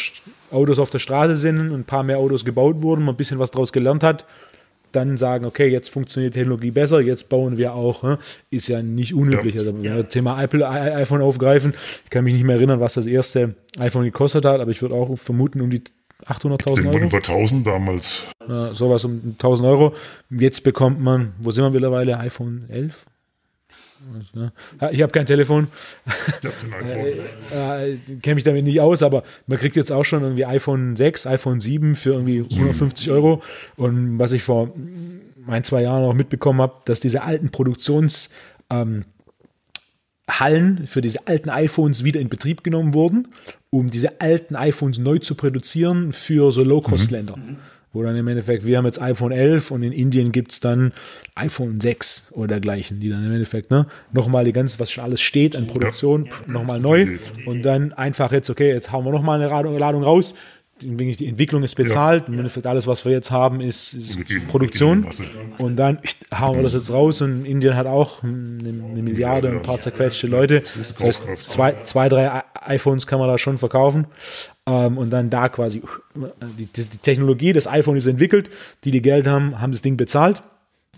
Autos auf der Straße sind und ein paar mehr Autos gebaut wurden, man ein bisschen was daraus gelernt hat, dann sagen, okay, jetzt funktioniert die Technologie besser, jetzt bauen wir auch, ne? ist ja nicht unüblich. Also wenn wir das Thema Apple, iPhone aufgreifen, ich kann mich nicht mehr erinnern, was das erste iPhone gekostet hat, aber ich würde auch vermuten, um die 800.000 Euro? Über 1000 damals. Ja, sowas um 1000 Euro. Jetzt bekommt man, wo sind wir mittlerweile? iPhone 11? Ich habe kein Telefon. Ich habe kein [laughs] iPhone. äh, äh, Kenne mich damit nicht aus, aber man kriegt jetzt auch schon irgendwie iPhone 6, iPhone 7 für irgendwie 150 Euro. Und was ich vor ein, zwei Jahren auch mitbekommen habe, dass diese alten Produktions- ähm, Hallen für diese alten iPhones wieder in Betrieb genommen wurden, um diese alten iPhones neu zu produzieren für so Low-Cost-Länder. Mhm. Wo dann im Endeffekt, wir haben jetzt iPhone 11 und in Indien gibt es dann iPhone 6 oder dergleichen, die dann im Endeffekt ne, nochmal die ganze, was schon alles steht an Produktion, ja. nochmal neu und dann einfach jetzt, okay, jetzt hauen wir nochmal eine Ladung raus, die Entwicklung ist bezahlt, ja. im Endeffekt alles, was wir jetzt haben, ist, ist Produktion. Und dann hauen wir das jetzt raus und Indien hat auch eine, eine Milliarde, ein paar zerquetschte Leute. Das heißt, zwei, zwei, drei iPhones kann man da schon verkaufen. Ähm, und dann da quasi die, die, Technologie, das iPhone ist entwickelt, die, die Geld haben, haben das Ding bezahlt.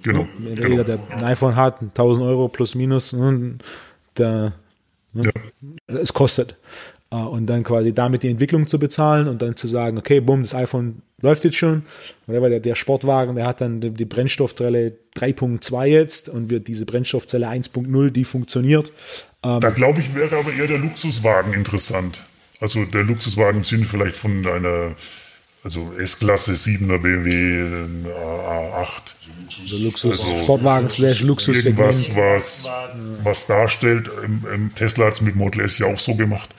Genau. Jeder, genau. der ein iPhone hat, 1000 Euro plus minus, ne, der, ne, ja. es kostet. Äh, und dann quasi damit die Entwicklung zu bezahlen und dann zu sagen, okay, bumm, das iPhone läuft jetzt schon. Oder der, der Sportwagen, der hat dann die Brennstoffzelle 3.2 jetzt und wird diese Brennstoffzelle 1.0, die funktioniert. Ähm, da glaube ich, wäre aber eher der Luxuswagen interessant. Also der Luxuswagen im Sinne vielleicht von einer also S-Klasse 7er BMW A8. Also Luxus, also Sportwagen slash Luxus Irgendwas, was, was darstellt. Tesla hat es mit Model S ja auch so gemacht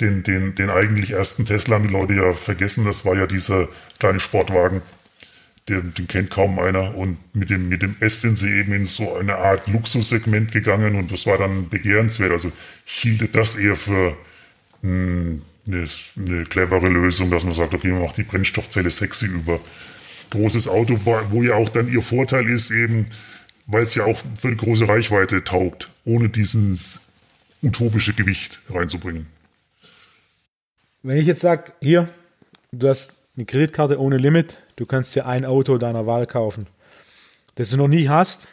den, den, den eigentlich ersten Tesla haben die Leute ja vergessen. Das war ja dieser kleine Sportwagen. Den, den kennt kaum einer. Und mit dem, mit dem S sind sie eben in so eine Art Luxussegment gegangen und das war dann begehrenswert. Also ich hielte das eher für mh, eine, eine clevere Lösung, dass man sagt, okay, man macht die Brennstoffzelle sexy über großes Auto, wo ja auch dann ihr Vorteil ist eben, weil es ja auch für eine große Reichweite taugt, ohne dieses utopische Gewicht reinzubringen. Wenn ich jetzt sage, hier, du hast eine Kreditkarte ohne Limit, du kannst dir ein Auto deiner Wahl kaufen. Das du noch nie hast,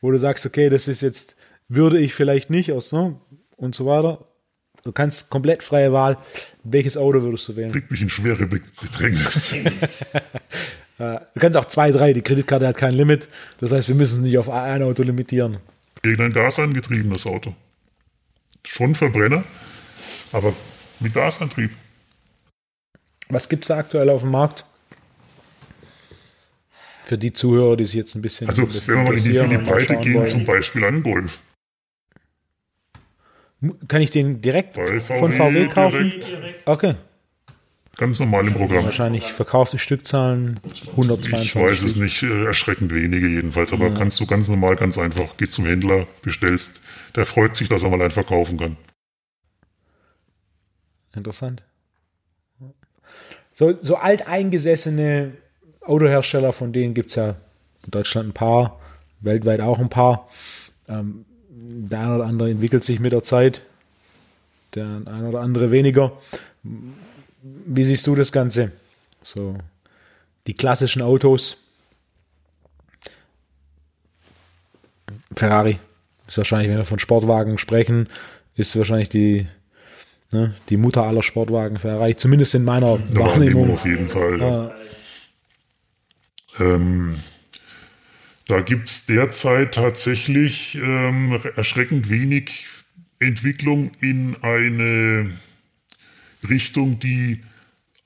wo du sagst, okay, das ist jetzt, würde ich vielleicht nicht aus, ne? Und so weiter. Du kannst komplett freie Wahl. Welches Auto würdest du wählen? Kriegt mich in schwere Bedrängnis. [laughs] du kannst auch zwei, drei. Die Kreditkarte hat kein Limit. Das heißt, wir müssen es nicht auf ein Auto limitieren. Gegen ein gasangetriebenes Auto. Schon Verbrenner, aber mit Gasantrieb. Was gibt es da aktuell auf dem Markt? Für die Zuhörer, die sich jetzt ein bisschen. Also, wenn wir mal in die, in die Breite gehen, wollen. zum Beispiel an Golf. Kann ich den direkt VW von VW kaufen? Direkt. Okay. Ganz normal im Programm. Wahrscheinlich verkaufte Stückzahlen 122. Ich weiß es nicht, äh, erschreckend wenige jedenfalls, aber ja. kannst du ganz normal, ganz einfach, gehst zum Händler, bestellst. Der freut sich, dass er mal einen verkaufen kann. Interessant. So, so alteingesessene Autohersteller, von denen gibt es ja in Deutschland ein paar, weltweit auch ein paar. Ähm, der eine oder andere entwickelt sich mit der Zeit, der eine oder andere weniger. Wie siehst du das Ganze? So, die klassischen Autos. Ferrari ist wahrscheinlich, wenn wir von Sportwagen sprechen, ist wahrscheinlich die, ne, die Mutter aller Sportwagen Ferrari, zumindest in meiner da Wahrnehmung. Auf jeden Fall. Äh, ähm, da gibt es derzeit tatsächlich ähm, erschreckend wenig Entwicklung in eine Richtung, die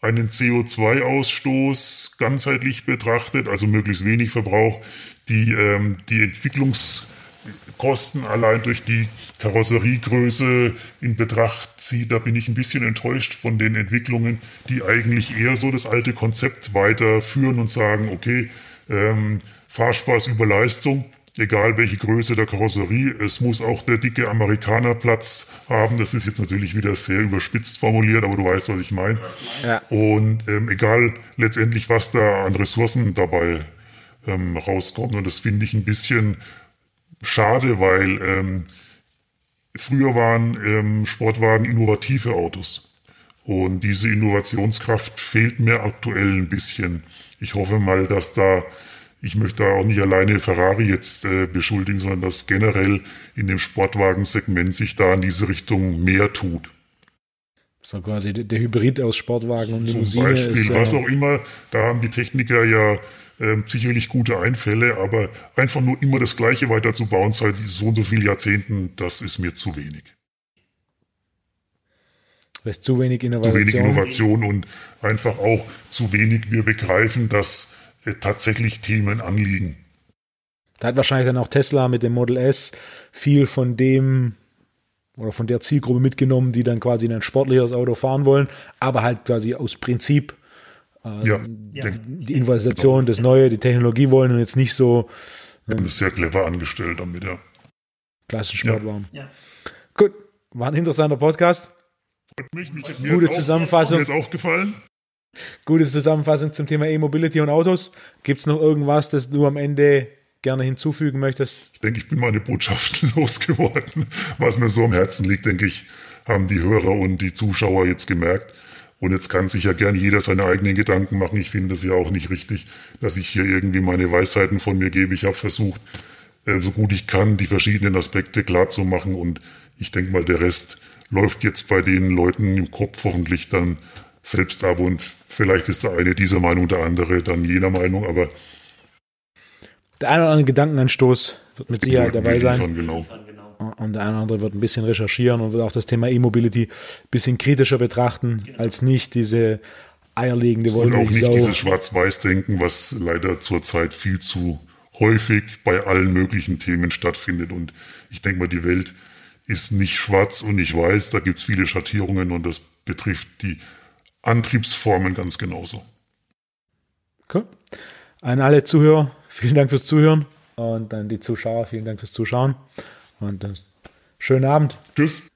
einen CO2-Ausstoß ganzheitlich betrachtet, also möglichst wenig Verbrauch, die ähm, die Entwicklungskosten allein durch die Karosseriegröße in Betracht zieht. Da bin ich ein bisschen enttäuscht von den Entwicklungen, die eigentlich eher so das alte Konzept weiterführen und sagen, okay, ähm, Fahrspaß über Leistung, egal welche Größe der Karosserie. Es muss auch der dicke Amerikaner Platz haben. Das ist jetzt natürlich wieder sehr überspitzt formuliert, aber du weißt, was ich meine. Ja. Und ähm, egal letztendlich, was da an Ressourcen dabei ähm, rauskommt. Und das finde ich ein bisschen schade, weil ähm, früher waren ähm, Sportwagen innovative Autos. Und diese Innovationskraft fehlt mir aktuell ein bisschen. Ich hoffe mal, dass da ich möchte auch nicht alleine Ferrari jetzt äh, beschuldigen, sondern dass generell in dem Sportwagensegment sich da in diese Richtung mehr tut. So quasi der Hybrid aus Sportwagen und Limousine. Zum Beispiel, ist, was auch immer, da haben die Techniker ja äh, sicherlich gute Einfälle, aber einfach nur immer das Gleiche weiterzubauen seit so und so vielen Jahrzehnten, das ist mir zu wenig. Das ist zu wenig Innovation. Zu wenig Innovation und einfach auch zu wenig wir begreifen, dass äh, tatsächlich Themen anliegen. Da hat wahrscheinlich dann auch Tesla mit dem Model S viel von dem oder von der Zielgruppe mitgenommen, die dann quasi in ein sportliches Auto fahren wollen, aber halt quasi aus Prinzip äh, ja. die, die Innovation, das Neue, die Technologie wollen und jetzt nicht so. Äh, das ist sehr clever angestellt damit, ja. Klassischen Sportwagen. Ja. Gut, war ein interessanter Podcast. Mich, mich, Gute Zusammenfassung. Auch, mir ist auch gefallen. Gute Zusammenfassung zum Thema E-Mobility und Autos. Gibt es noch irgendwas, das du am Ende gerne hinzufügen möchtest? Ich denke, ich bin meine Botschaften [laughs] losgeworden. Was mir so am Herzen liegt, denke ich, haben die Hörer und die Zuschauer jetzt gemerkt. Und jetzt kann sich ja gern jeder seine eigenen Gedanken machen. Ich finde es ja auch nicht richtig, dass ich hier irgendwie meine Weisheiten von mir gebe. Ich habe versucht, äh, so gut ich kann, die verschiedenen Aspekte klar zu machen. Und ich denke mal, der Rest läuft jetzt bei den Leuten im Kopf hoffentlich dann selbst ab. Und vielleicht ist der eine dieser Meinung, der andere dann jener Meinung, aber der eine oder andere Gedankenanstoß wird mit Sicherheit dabei sein. Liefern, genau. Und der eine oder andere wird ein bisschen recherchieren und wird auch das Thema E-Mobility ein bisschen kritischer betrachten, als nicht diese eierlegende Wollmilchsau. Und auch nicht dieses Schwarz-Weiß-Denken, was leider zurzeit viel zu häufig bei allen möglichen Themen stattfindet. Und ich denke mal, die Welt ist nicht schwarz und nicht weiß. Da gibt es viele Schattierungen und das betrifft die Antriebsformen ganz genauso. Cool. An alle Zuhörer, vielen Dank fürs Zuhören und an die Zuschauer, vielen Dank fürs Zuschauen und äh, schönen Abend. Tschüss.